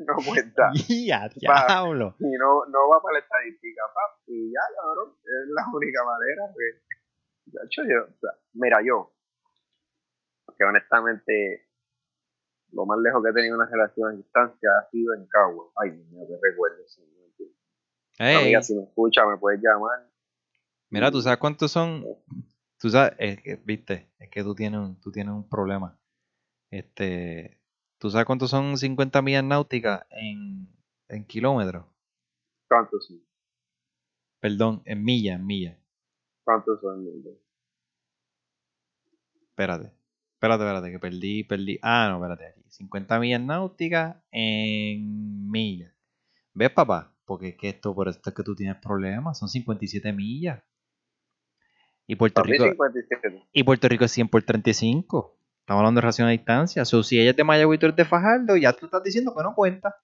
no cuenta. Ya, diablo. y no, no va para la estadística, pap, y ya, cabrón, es la única manera que, de hecho, yo, o sea, mira, yo, que honestamente, lo más lejos que he tenido una relación a distancia ha sido en Cagua, ay, no te recuerdo, sí, no entiendo. Ey, amiga, si me escucha, me puedes llamar, mira, ¿tú sabes cuántos son? Tú sabes, es que, viste, es que tú tienes, un- tú tienes un problema. Este, ¿tú sabes cuántos son 50 millas náuticas en, en kilómetros? ¿cuántos son? Perdón, en millas, en millas. ¿Cuántos son? Milton? Espérate. Espérate, espérate, que perdí, perdí. Ah, no, espérate aquí. 50 millas náuticas en millas. ¿Ves, papá? Porque es que esto, por esto es que tú tienes problemas. Son 57 millas. Y Puerto Rico, 57. y Puerto Rico es 100 por 35. Estamos hablando de relación a distancia. O si ella es de Mayagüez y tú eres de Fajardo, ya tú estás diciendo que no cuenta.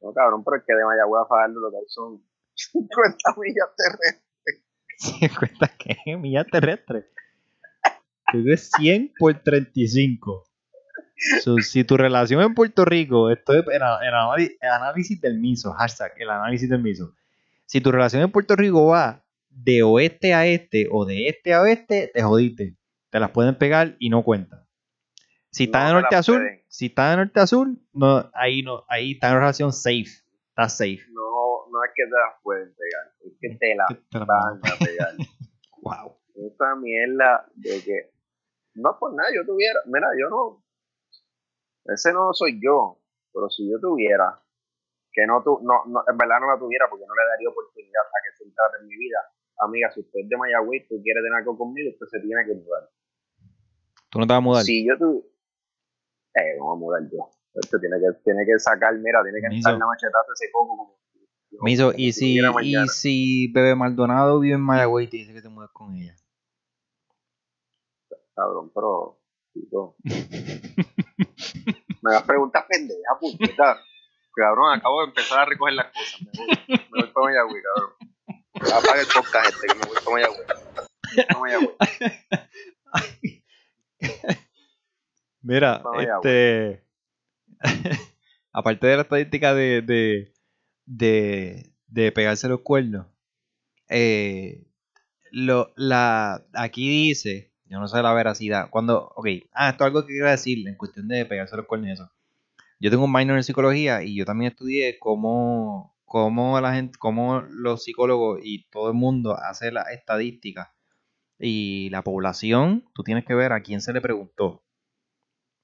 No, cabrón, pero es que de Mayagüez a Fajardo lo que hay son 50 millas terrestres. 50 qué? Millas terrestres. Tú eres 100 por 35. So, si tu relación en Puerto Rico, esto es el, el análisis del MISO, hashtag, el análisis del MISO. Si tu relación en Puerto Rico va de oeste a este o de este a oeste, te jodiste. Te las pueden pegar y no cuentan. Si estás No de norte a las sur, pueden. si estás de norte a sur, no, ahí no, ahí está en relación safe. Está safe. No, no es que te las pueden pegar, es que te las las van a pegar. Wow. Esa mierda de que no por nada yo tuviera, mira, yo no, ese no soy yo, pero si yo tuviera, que no, tu, no, no, en verdad no la tuviera porque no le daría oportunidad a que se entrara en mi vida. Amiga, si usted es de Mayagüez, tú quieres tener algo conmigo, usted se tiene que mudar. Tú no te vas a mudar. Si yo tu, eh, vamos a mudar yo. Usted tiene que, tiene que sacar, mira, tiene que Miso. entrar la machetazo ese coco como. Miso, como y si, y si Bebe Maldonado vive en Mayagüez y te dice que te mudes con ella. Cabrón, pero. chico. Me das preguntas pendejas, puñeta. Cabrón, acabo de empezar a recoger las cosas. Me voy, me voy para Mayagüez, cabrón. Apaga el podcast este, que me voy para Mayagüez. Me voy pa' Mayagüez. Mira, este. aparte de la estadística de, de, de, de pegarse los cuernos, eh, lo, la, aquí dice, yo no sé la veracidad, cuando, ok, ah, esto es algo que quiero decir en cuestión de pegarse los cuernos y eso. Yo tengo un minor en psicología y yo también estudié cómo, cómo la gente, cómo los psicólogos y todo el mundo hace las estadísticas y la población, tú tienes que ver a quién se le preguntó.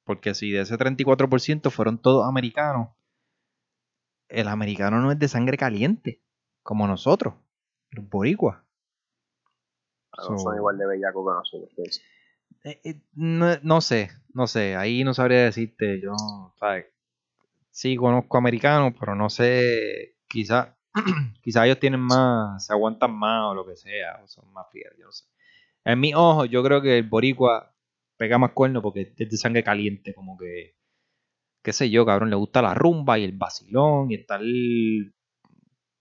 Porque si de ese 34% fueron todos americanos, el americano no es de sangre caliente, como nosotros, los boricuas. No So- son igual de bellacos que nosotros. Eh, eh, no, no sé, no sé, ahí no sabría decirte, yo, ¿sabes? Sí conozco americanos, pero no sé, quizá, quizá ellos tienen más, se aguantan más o lo que sea, o son más fieles, yo no sé. En mis ojos, yo creo que el boricua pega más cuerno porque es de sangre caliente, como que qué sé yo, cabrón, le gusta la rumba y el vacilón y estar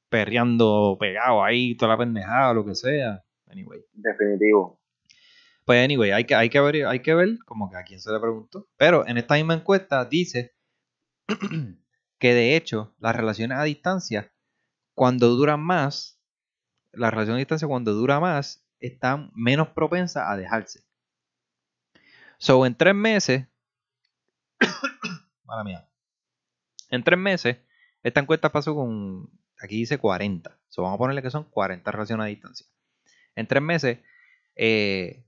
perreando pegado ahí, toda la pendejada, lo que sea. Anyway. Definitivo. Pues anyway, hay que, hay que ver, hay que ver como que a quién se le preguntó. Pero en esta misma encuesta dice que de hecho las relaciones a distancia, cuando duran más, la relación a distancia cuando dura más, están menos propensas a dejarse. So, en tres meses, en tres meses, esta encuesta pasó con, aquí dice 40. So, vamos a ponerle que son 40 relaciones a distancia. En tres meses, eh,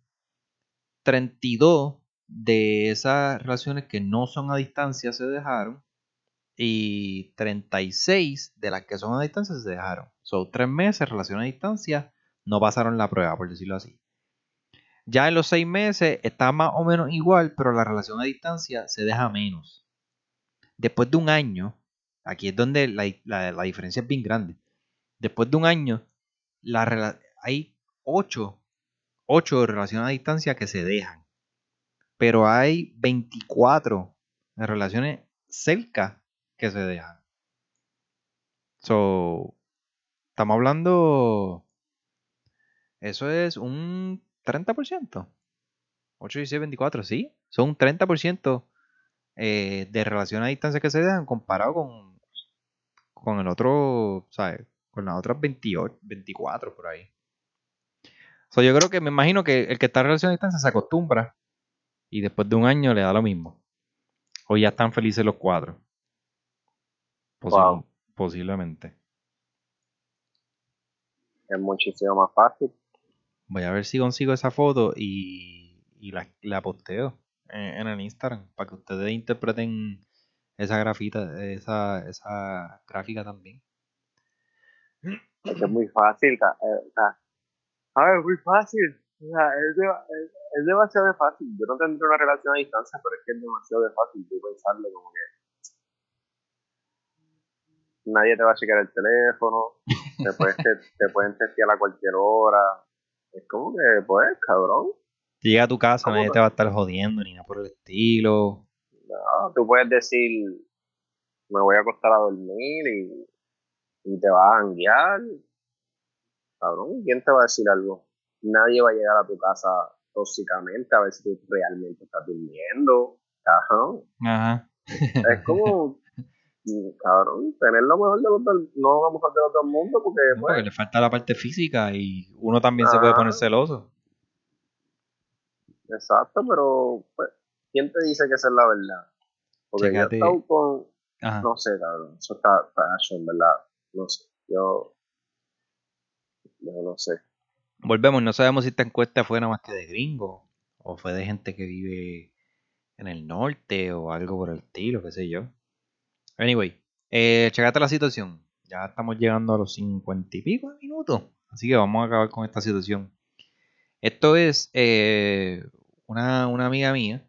32 de esas relaciones que no son a distancia se dejaron y 36 de las que son a distancia se dejaron. Son tres meses, relación a distancia, no pasaron la prueba, por decirlo así. Ya en los seis meses está más o menos igual, pero la relación a distancia se deja menos. Después de un año, aquí es donde la, diferencia es bien grande. Después de un año, la, hay 8, 8 de relación a distancia que se dejan. Pero hay 24 de relaciones cerca que se dejan. So, estamos hablando. Eso es un 30%. 8, 16, 24, sí. Son un 30% eh, de relación a distancia que se dejan comparado con, con el otro, ¿sabes? Con las otras 28, 24 por ahí. So, yo creo que me imagino que el que está en relación a distancia se acostumbra y después de un año le da lo mismo. O ya están felices los cuatro. Posiblemente. Es muchísimo más fácil. Voy a ver si consigo esa foto y, la, posteo en, el Instagram para que ustedes interpreten esa grafita, esa, esa gráfica también. Es muy fácil. Eh, a ver, es muy fácil. es, demasiado fácil. Yo no tendré una relación a distancia, pero es que es demasiado fácil tú pensarlo como que nadie te va a checar el teléfono, te, puedes, te, pueden testear a cualquier hora. Es como que, pues, cabrón. Llega a tu casa, nadie te va a estar jodiendo ni nada por el estilo. No, tú puedes decir, me voy a acostar a dormir y, y te vas a guiar. Cabrón, ¿quién te va a decir algo? Nadie va a llegar a tu casa tóxicamente a ver si tú realmente estás durmiendo. Ajá. Ajá. es como, cabrón, tener lo mejor de los dos, no vamos a de los mundo porque, pues, porque le falta la parte física y uno también se puede poner celoso. Exacto, pero pues, ¿quién te dice que esa es la verdad? Porque yo he estado con, no sé, cabrón, eso está, está en verdad, no sé, yo, yo no sé. Volvemos, no sabemos si esta encuesta fue nada más que de gringo o fue de gente que vive en el norte o algo por el estilo, qué sé yo. Anyway, eh, checate la situación. Ya estamos llegando a los cincuenta y pico de minutos. Así que vamos a acabar con esta situación. Esto es eh, una, amiga mía.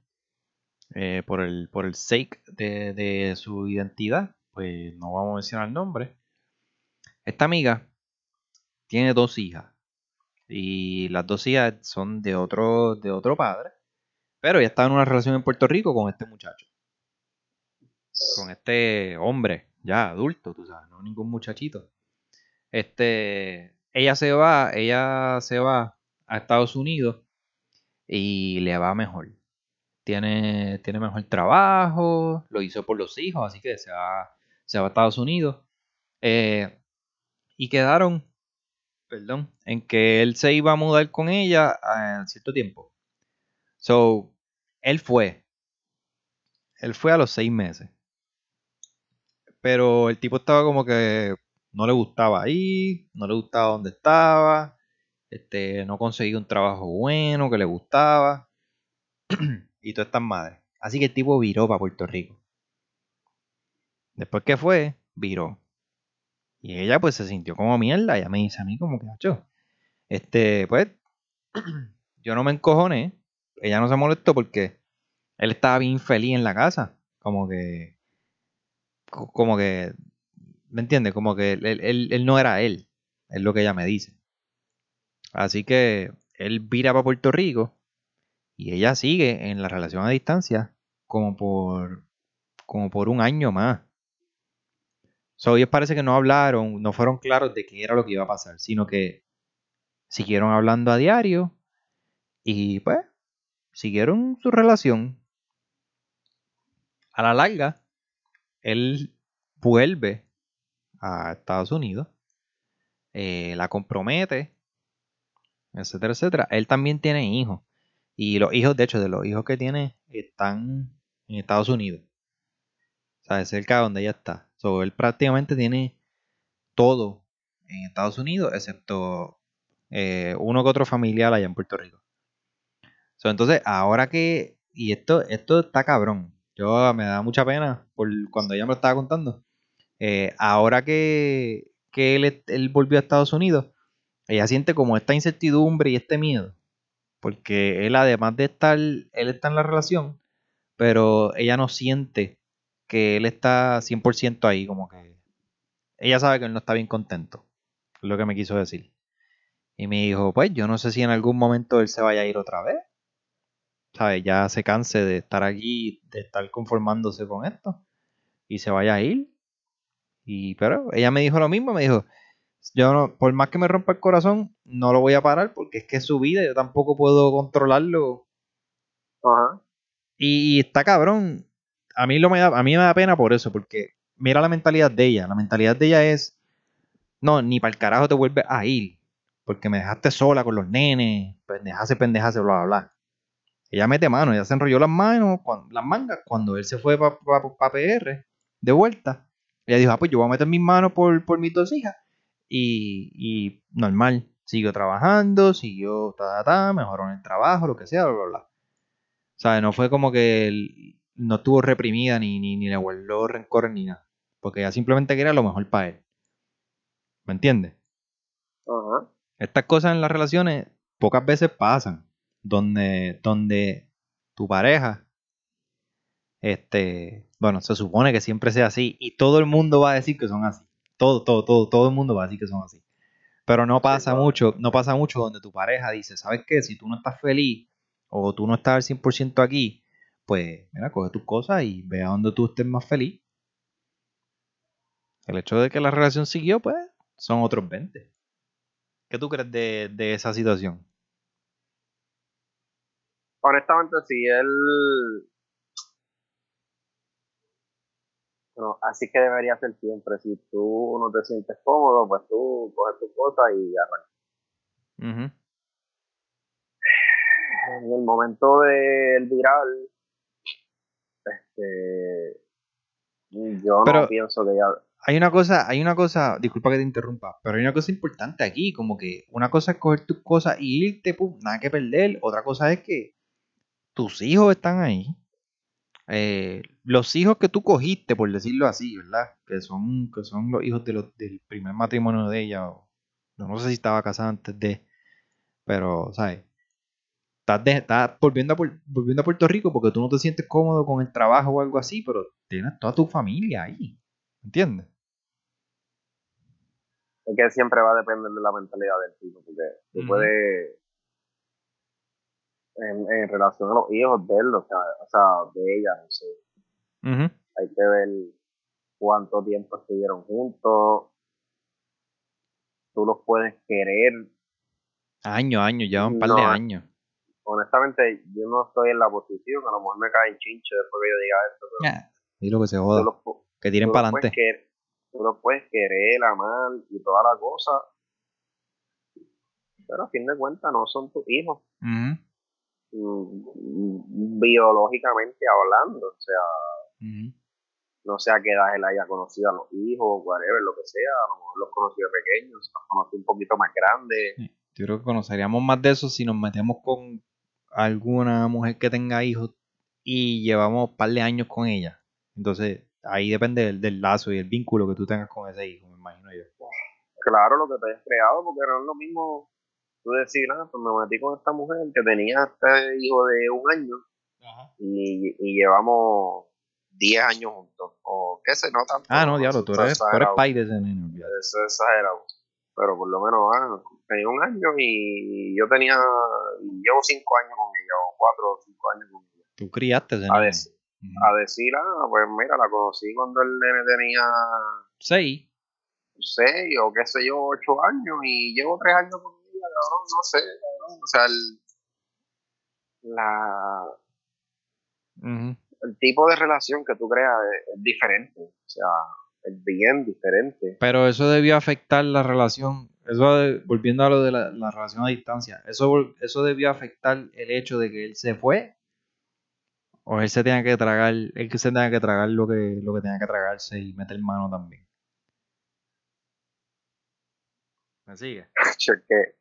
Eh, por, el, por el sake de, su identidad. Pues no vamos a mencionar el nombre. Esta amiga tiene dos hijas. Y las dos hijas son de otro, de otro padre. Pero ya está en una relación en Puerto Rico con este muchacho con este hombre ya adulto, tú sabes, no ningún muchachito. Este, ella se va, ella se va a Estados Unidos y le va mejor. Tiene, tiene mejor trabajo, lo hizo por los hijos, así que se va, se va a Estados Unidos. Eh, y quedaron, perdón, en que él se iba a mudar con ella en cierto tiempo. So, él fue. Él fue a los seis meses. Pero el tipo estaba como que no le gustaba ahí, no le gustaba donde estaba, este, no conseguía un trabajo bueno que le gustaba. y todas estas madres. Así que el tipo viró para Puerto Rico. Después que fue, viró. Y ella pues se sintió como mierda. Ella me dice a mí como que, macho, este, pues, yo no me encojoné. Ella no se molestó porque él estaba bien feliz en la casa. Como que como que, ¿me entiendes? Como que él, no era él, es lo que ella me dice. Así que él vira para Puerto Rico y ella sigue en la relación a distancia como por como por un año más. So, ellos parece que no hablaron, no fueron claros de qué era lo que iba a pasar, sino que siguieron hablando a diario y pues siguieron su relación. A la larga, él vuelve a Estados Unidos, eh, la compromete, etcétera, etcétera. Él también tiene hijos. Y los hijos, de hecho, de los hijos que tiene, están en Estados Unidos. O sea, cerca de donde ella está. So, él prácticamente tiene todo en Estados Unidos, excepto eh, uno que otro familiar allá en Puerto Rico. So, entonces, ahora que. Y esto, esto está cabrón. Yo me da mucha pena por cuando ella me lo estaba contando. Eh, ahora que, que él, él volvió a Estados Unidos, ella siente como esta incertidumbre y este miedo. Porque él, además de estar, él está en la relación, pero ella no siente que él está 100% ahí, como que ella sabe que él no está bien contento, es lo que me quiso decir. Y me dijo, pues yo no sé si en algún momento él se vaya a ir otra vez. ¿Sabes? Ya se canse de estar aquí, de estar conformándose con esto. Y se vaya a ir. Y pero ella me dijo lo mismo, me dijo, yo no, por más que me rompa el corazón, no lo voy a parar porque es que es su vida, yo tampoco puedo controlarlo. Ajá. Y, está cabrón. A mí, lo me da, a mí me da pena por eso, porque mira la mentalidad de ella. La mentalidad de ella es, no, ni para el carajo te vuelves a ir, porque me dejaste sola con los nenes, pendejase, pendejase, bla, bla, bla. Ella mete mano, ella se enrolló las manos, las mangas, cuando él se fue para pa, PR, de vuelta. Ella dijo, ah, pues yo voy a meter mis manos por, por mis dos hijas y, y normal, siguió trabajando, siguió, ta, ta, ta, mejoró en el trabajo, lo que sea, bla, bla, bla. O sea, no fue como que él no estuvo reprimida ni, ni, ni le guardó rencor ni nada. Porque ella simplemente quería lo mejor para él. ¿Me entiendes? Ajá. Estas cosas en las relaciones pocas veces pasan. Donde, donde tu pareja, este, bueno, se supone que siempre sea así. Y todo el mundo va a decir que son así. Todo, todo, todo, todo el mundo va a decir que son así. Pero no pasa mucho, no pasa mucho donde tu pareja dice, ¿sabes qué? Si tú no estás feliz o tú no estás al 100% aquí, pues, mira, coge tus cosas y ve a donde tú estés más feliz. El hecho de que la relación siguió, pues, son otros 20. ¿Qué tú crees de, de esa situación? Honestamente, si él Bueno, así que debería ser siempre. Si tú no te sientes cómodo, pues tú coges tu cosa y arrancas. En el momento del viral, este, yo Pero- no pienso que ya. Hay una cosa, hay una cosa, disculpa que te interrumpa, pero hay una cosa importante aquí, como que una cosa es coger tus cosas y irte, pum, nada que perder. Otra cosa es que tus hijos están ahí. Eh, los hijos que tú cogiste, por decirlo así, ¿verdad? Que son, que son los hijos de los, del primer matrimonio de ella. o- no sé si estaba casada antes de. Pero, ¿sabes? Estás, de- estás volviendo, a, Puer- volviendo a Puerto Rico porque tú no te sientes cómodo con el trabajo o algo así, pero tienes toda tu familia ahí. ¿Entiendes? Es que siempre va a depender de la mentalidad del tipo, porque tú puedes. En, en relación a los hijos de él, o sea, o sea, de ella, no sé. Ujú. Hay que ver cuánto tiempo estuvieron juntos. Tú los puedes querer. Años, años, llevan un par de años. Honestamente, yo no estoy en la posición. A lo mejor me cae en chinche después que yo diga esto. Pero Ya, Y lo que se joda. los, Que tiren para adelante. tú los puedes querer, amar y toda la cosa. Pero a fin de cuentas no son tus hijos. Mm, biológicamente hablando. O sea, no sé a qué edad él haya conocido a los hijos, whatever, lo que sea, a lo mejor los conoció de pequeños, los conoció un poquito más grandes. Yo creo que conoceríamos más de eso si nos metemos con alguna mujer que tenga hijos y llevamos un par de años con ella. Entonces, ahí depende del, del lazo y el vínculo que tú tengas con ese hijo, me imagino yo. Claro, lo que te hayas creado, porque no es lo mismo tú decir, ah, pues me metí con esta mujer que tenía este hijo de un año y, y llevamos 10 años juntos, o qué sé, no tanto. Ah, no, diablo, tú eres, tú eres exagerado, pai de ese nene, olvídate. Eso es exagerado. Pero por lo menos, ah, tenía un año y yo tenía, y llevo 5 años con ella, o 4 o 5 años con ella. Tú criaste ese A nene. veces. a decir, ah, pues mira, la conocí cuando el nene tenía Sí. 6 o qué sé yo, 8 años y llevo 3 años con ella, cabrón, no sé, cabrón. O sea, el, la, el tipo de relación que tú creas es, es diferente, o sea, es bien diferente. Pero eso debió afectar la relación. Eso de- volviendo a lo de la, la relación a distancia. Eso, eso debió afectar el hecho de que él se fue. O él se tenía que tragar. Él que se tenía que tragar lo que, lo que tenía que tragarse y meter mano también. ¿Me sigue? Che, que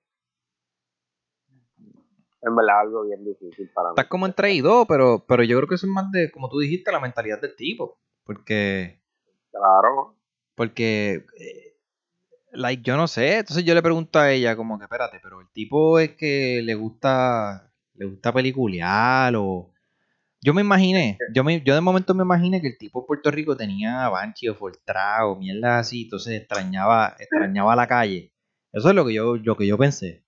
en verdad algo bien difícil para mí. Estás como entre y dos, pero, pero yo creo que eso es más de, como tú dijiste, la mentalidad del tipo. Porque Claro, Porque, eh, like, yo no sé. Entonces yo le pregunto a ella, como que, espérate, pero el tipo es que le gusta, le gusta peliculear o... Yo me imaginé, yo, me, yo de momento me imaginé que el tipo en Puerto Rico tenía Banshee o Fortra o mierda así, entonces extrañaba, extrañaba la calle. Eso es lo que yo, lo que yo pensé.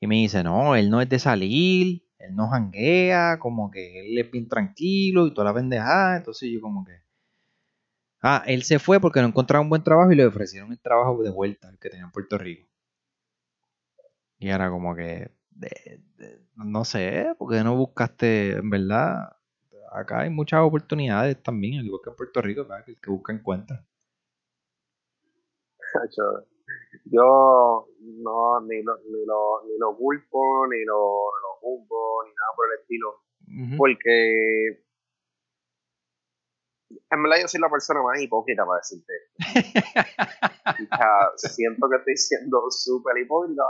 Y me dice, no, él no es de salir, él no janguea, como que él es bien tranquilo y toda la pendejada. Entonces yo como que... Ah, él se fue porque no encontraba un buen trabajo y le ofrecieron el trabajo de vuelta, el que tenía en Puerto Rico. Y era como que, no sé, porque no buscaste, en verdad, acá hay muchas oportunidades también, al igual que en Puerto Rico, que el que busca encuentra. Yo, no ni lo, ni lo, ni lo culpo, ni lo, lo juzgo, ni nada por el estilo. Porque en verdad yo soy la persona más hipócrita para decirte esto. O sea, siento que estoy siendo súper hipócrita,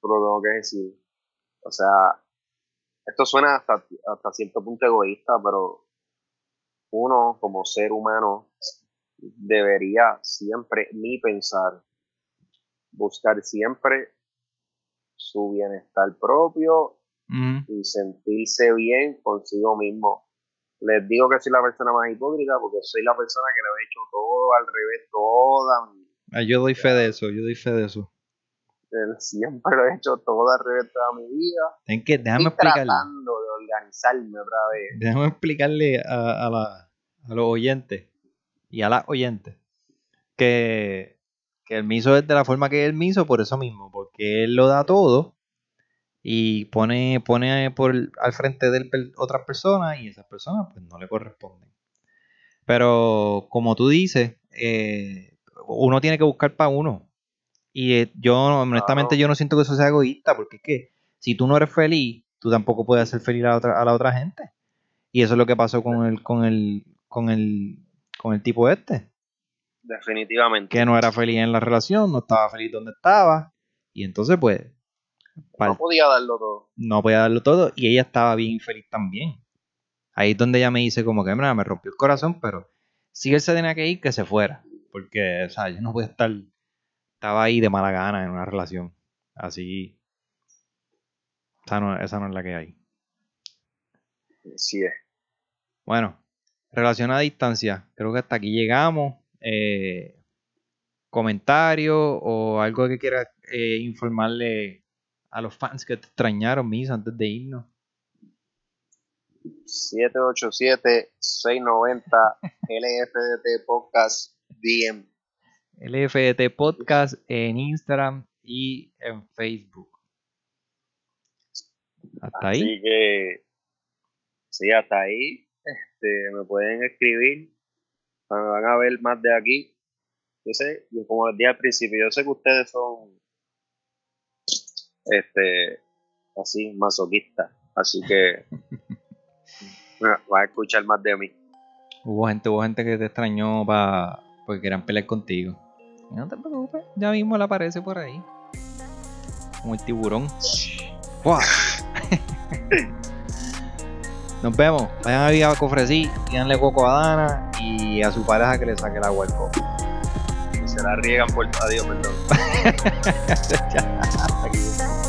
pero tengo que decir. O sea, esto suena hasta, hasta cierto punto egoísta, pero uno como ser humano debería siempre, ni pensar, buscar siempre su bienestar propio Ujú. y sentirse bien consigo mismo. Les digo que soy la persona más hipócrita porque soy la persona que lo he hecho todo al revés, toda mi Ah, yo doy fe de eso, yo doy fe de eso. siempre lo he hecho todo al revés toda mi vida. Es que déjame y explicarle, tratando de organizarme otra vez. déjame explicarle a, a la- a los oyentes y a las oyentes que, que el miso es de la forma que el miso por eso mismo, porque él lo da todo y pone, pone por, al frente de él otras personas y esas personas pues no le corresponden. Pero como tú dices, eh, uno tiene que buscar para uno. Y eh, yo, honestamente, Claro. yo no siento que eso sea egoísta, porque es que si tú no eres feliz, tú tampoco puedes hacer feliz a la otra, a la otra gente. Y eso es lo que pasó con el, con el, con el, con el tipo este, Definitivamente. que no era feliz en la relación, no estaba feliz donde estaba, y entonces pues No podía darlo todo. no podía darlo todo, y ella estaba bien infeliz también. Ahí es donde ella me dice como que, mira, me rompió el corazón, pero si él se tenía que ir, que se fuera, porque, o sea, yo no voy a estar, estaba ahí de mala gana en una relación, así, esa no, esa no es la que hay. Sí es. Bueno, relación a distancia, creo que hasta aquí llegamos. Eh, comentario o algo que quieras eh, informarle a los fans que te extrañaron, Miss, antes de irnos. 787-690 LFDT Podcast DM. LFT Podcast en Instagram y en Facebook. Hasta ahí. Así que, sí, hasta ahí. Este, me pueden escribir. Van a ver más de aquí. Yo sé, como les dije al principio, yo sé que ustedes son este así masoquistas. Así que van a escuchar más de mí. Hubo gente, hubo gente que te extrañó pa, porque querían pelear contigo. No te preocupes, ya mismo le aparece por ahí. Como el tiburón. ¡Fua! Nos vemos. Vayan a Villa Cofresí, díganle coco a Dana y a su pareja que le saque el agua al coco. Y se la riegan por adiós, perdón.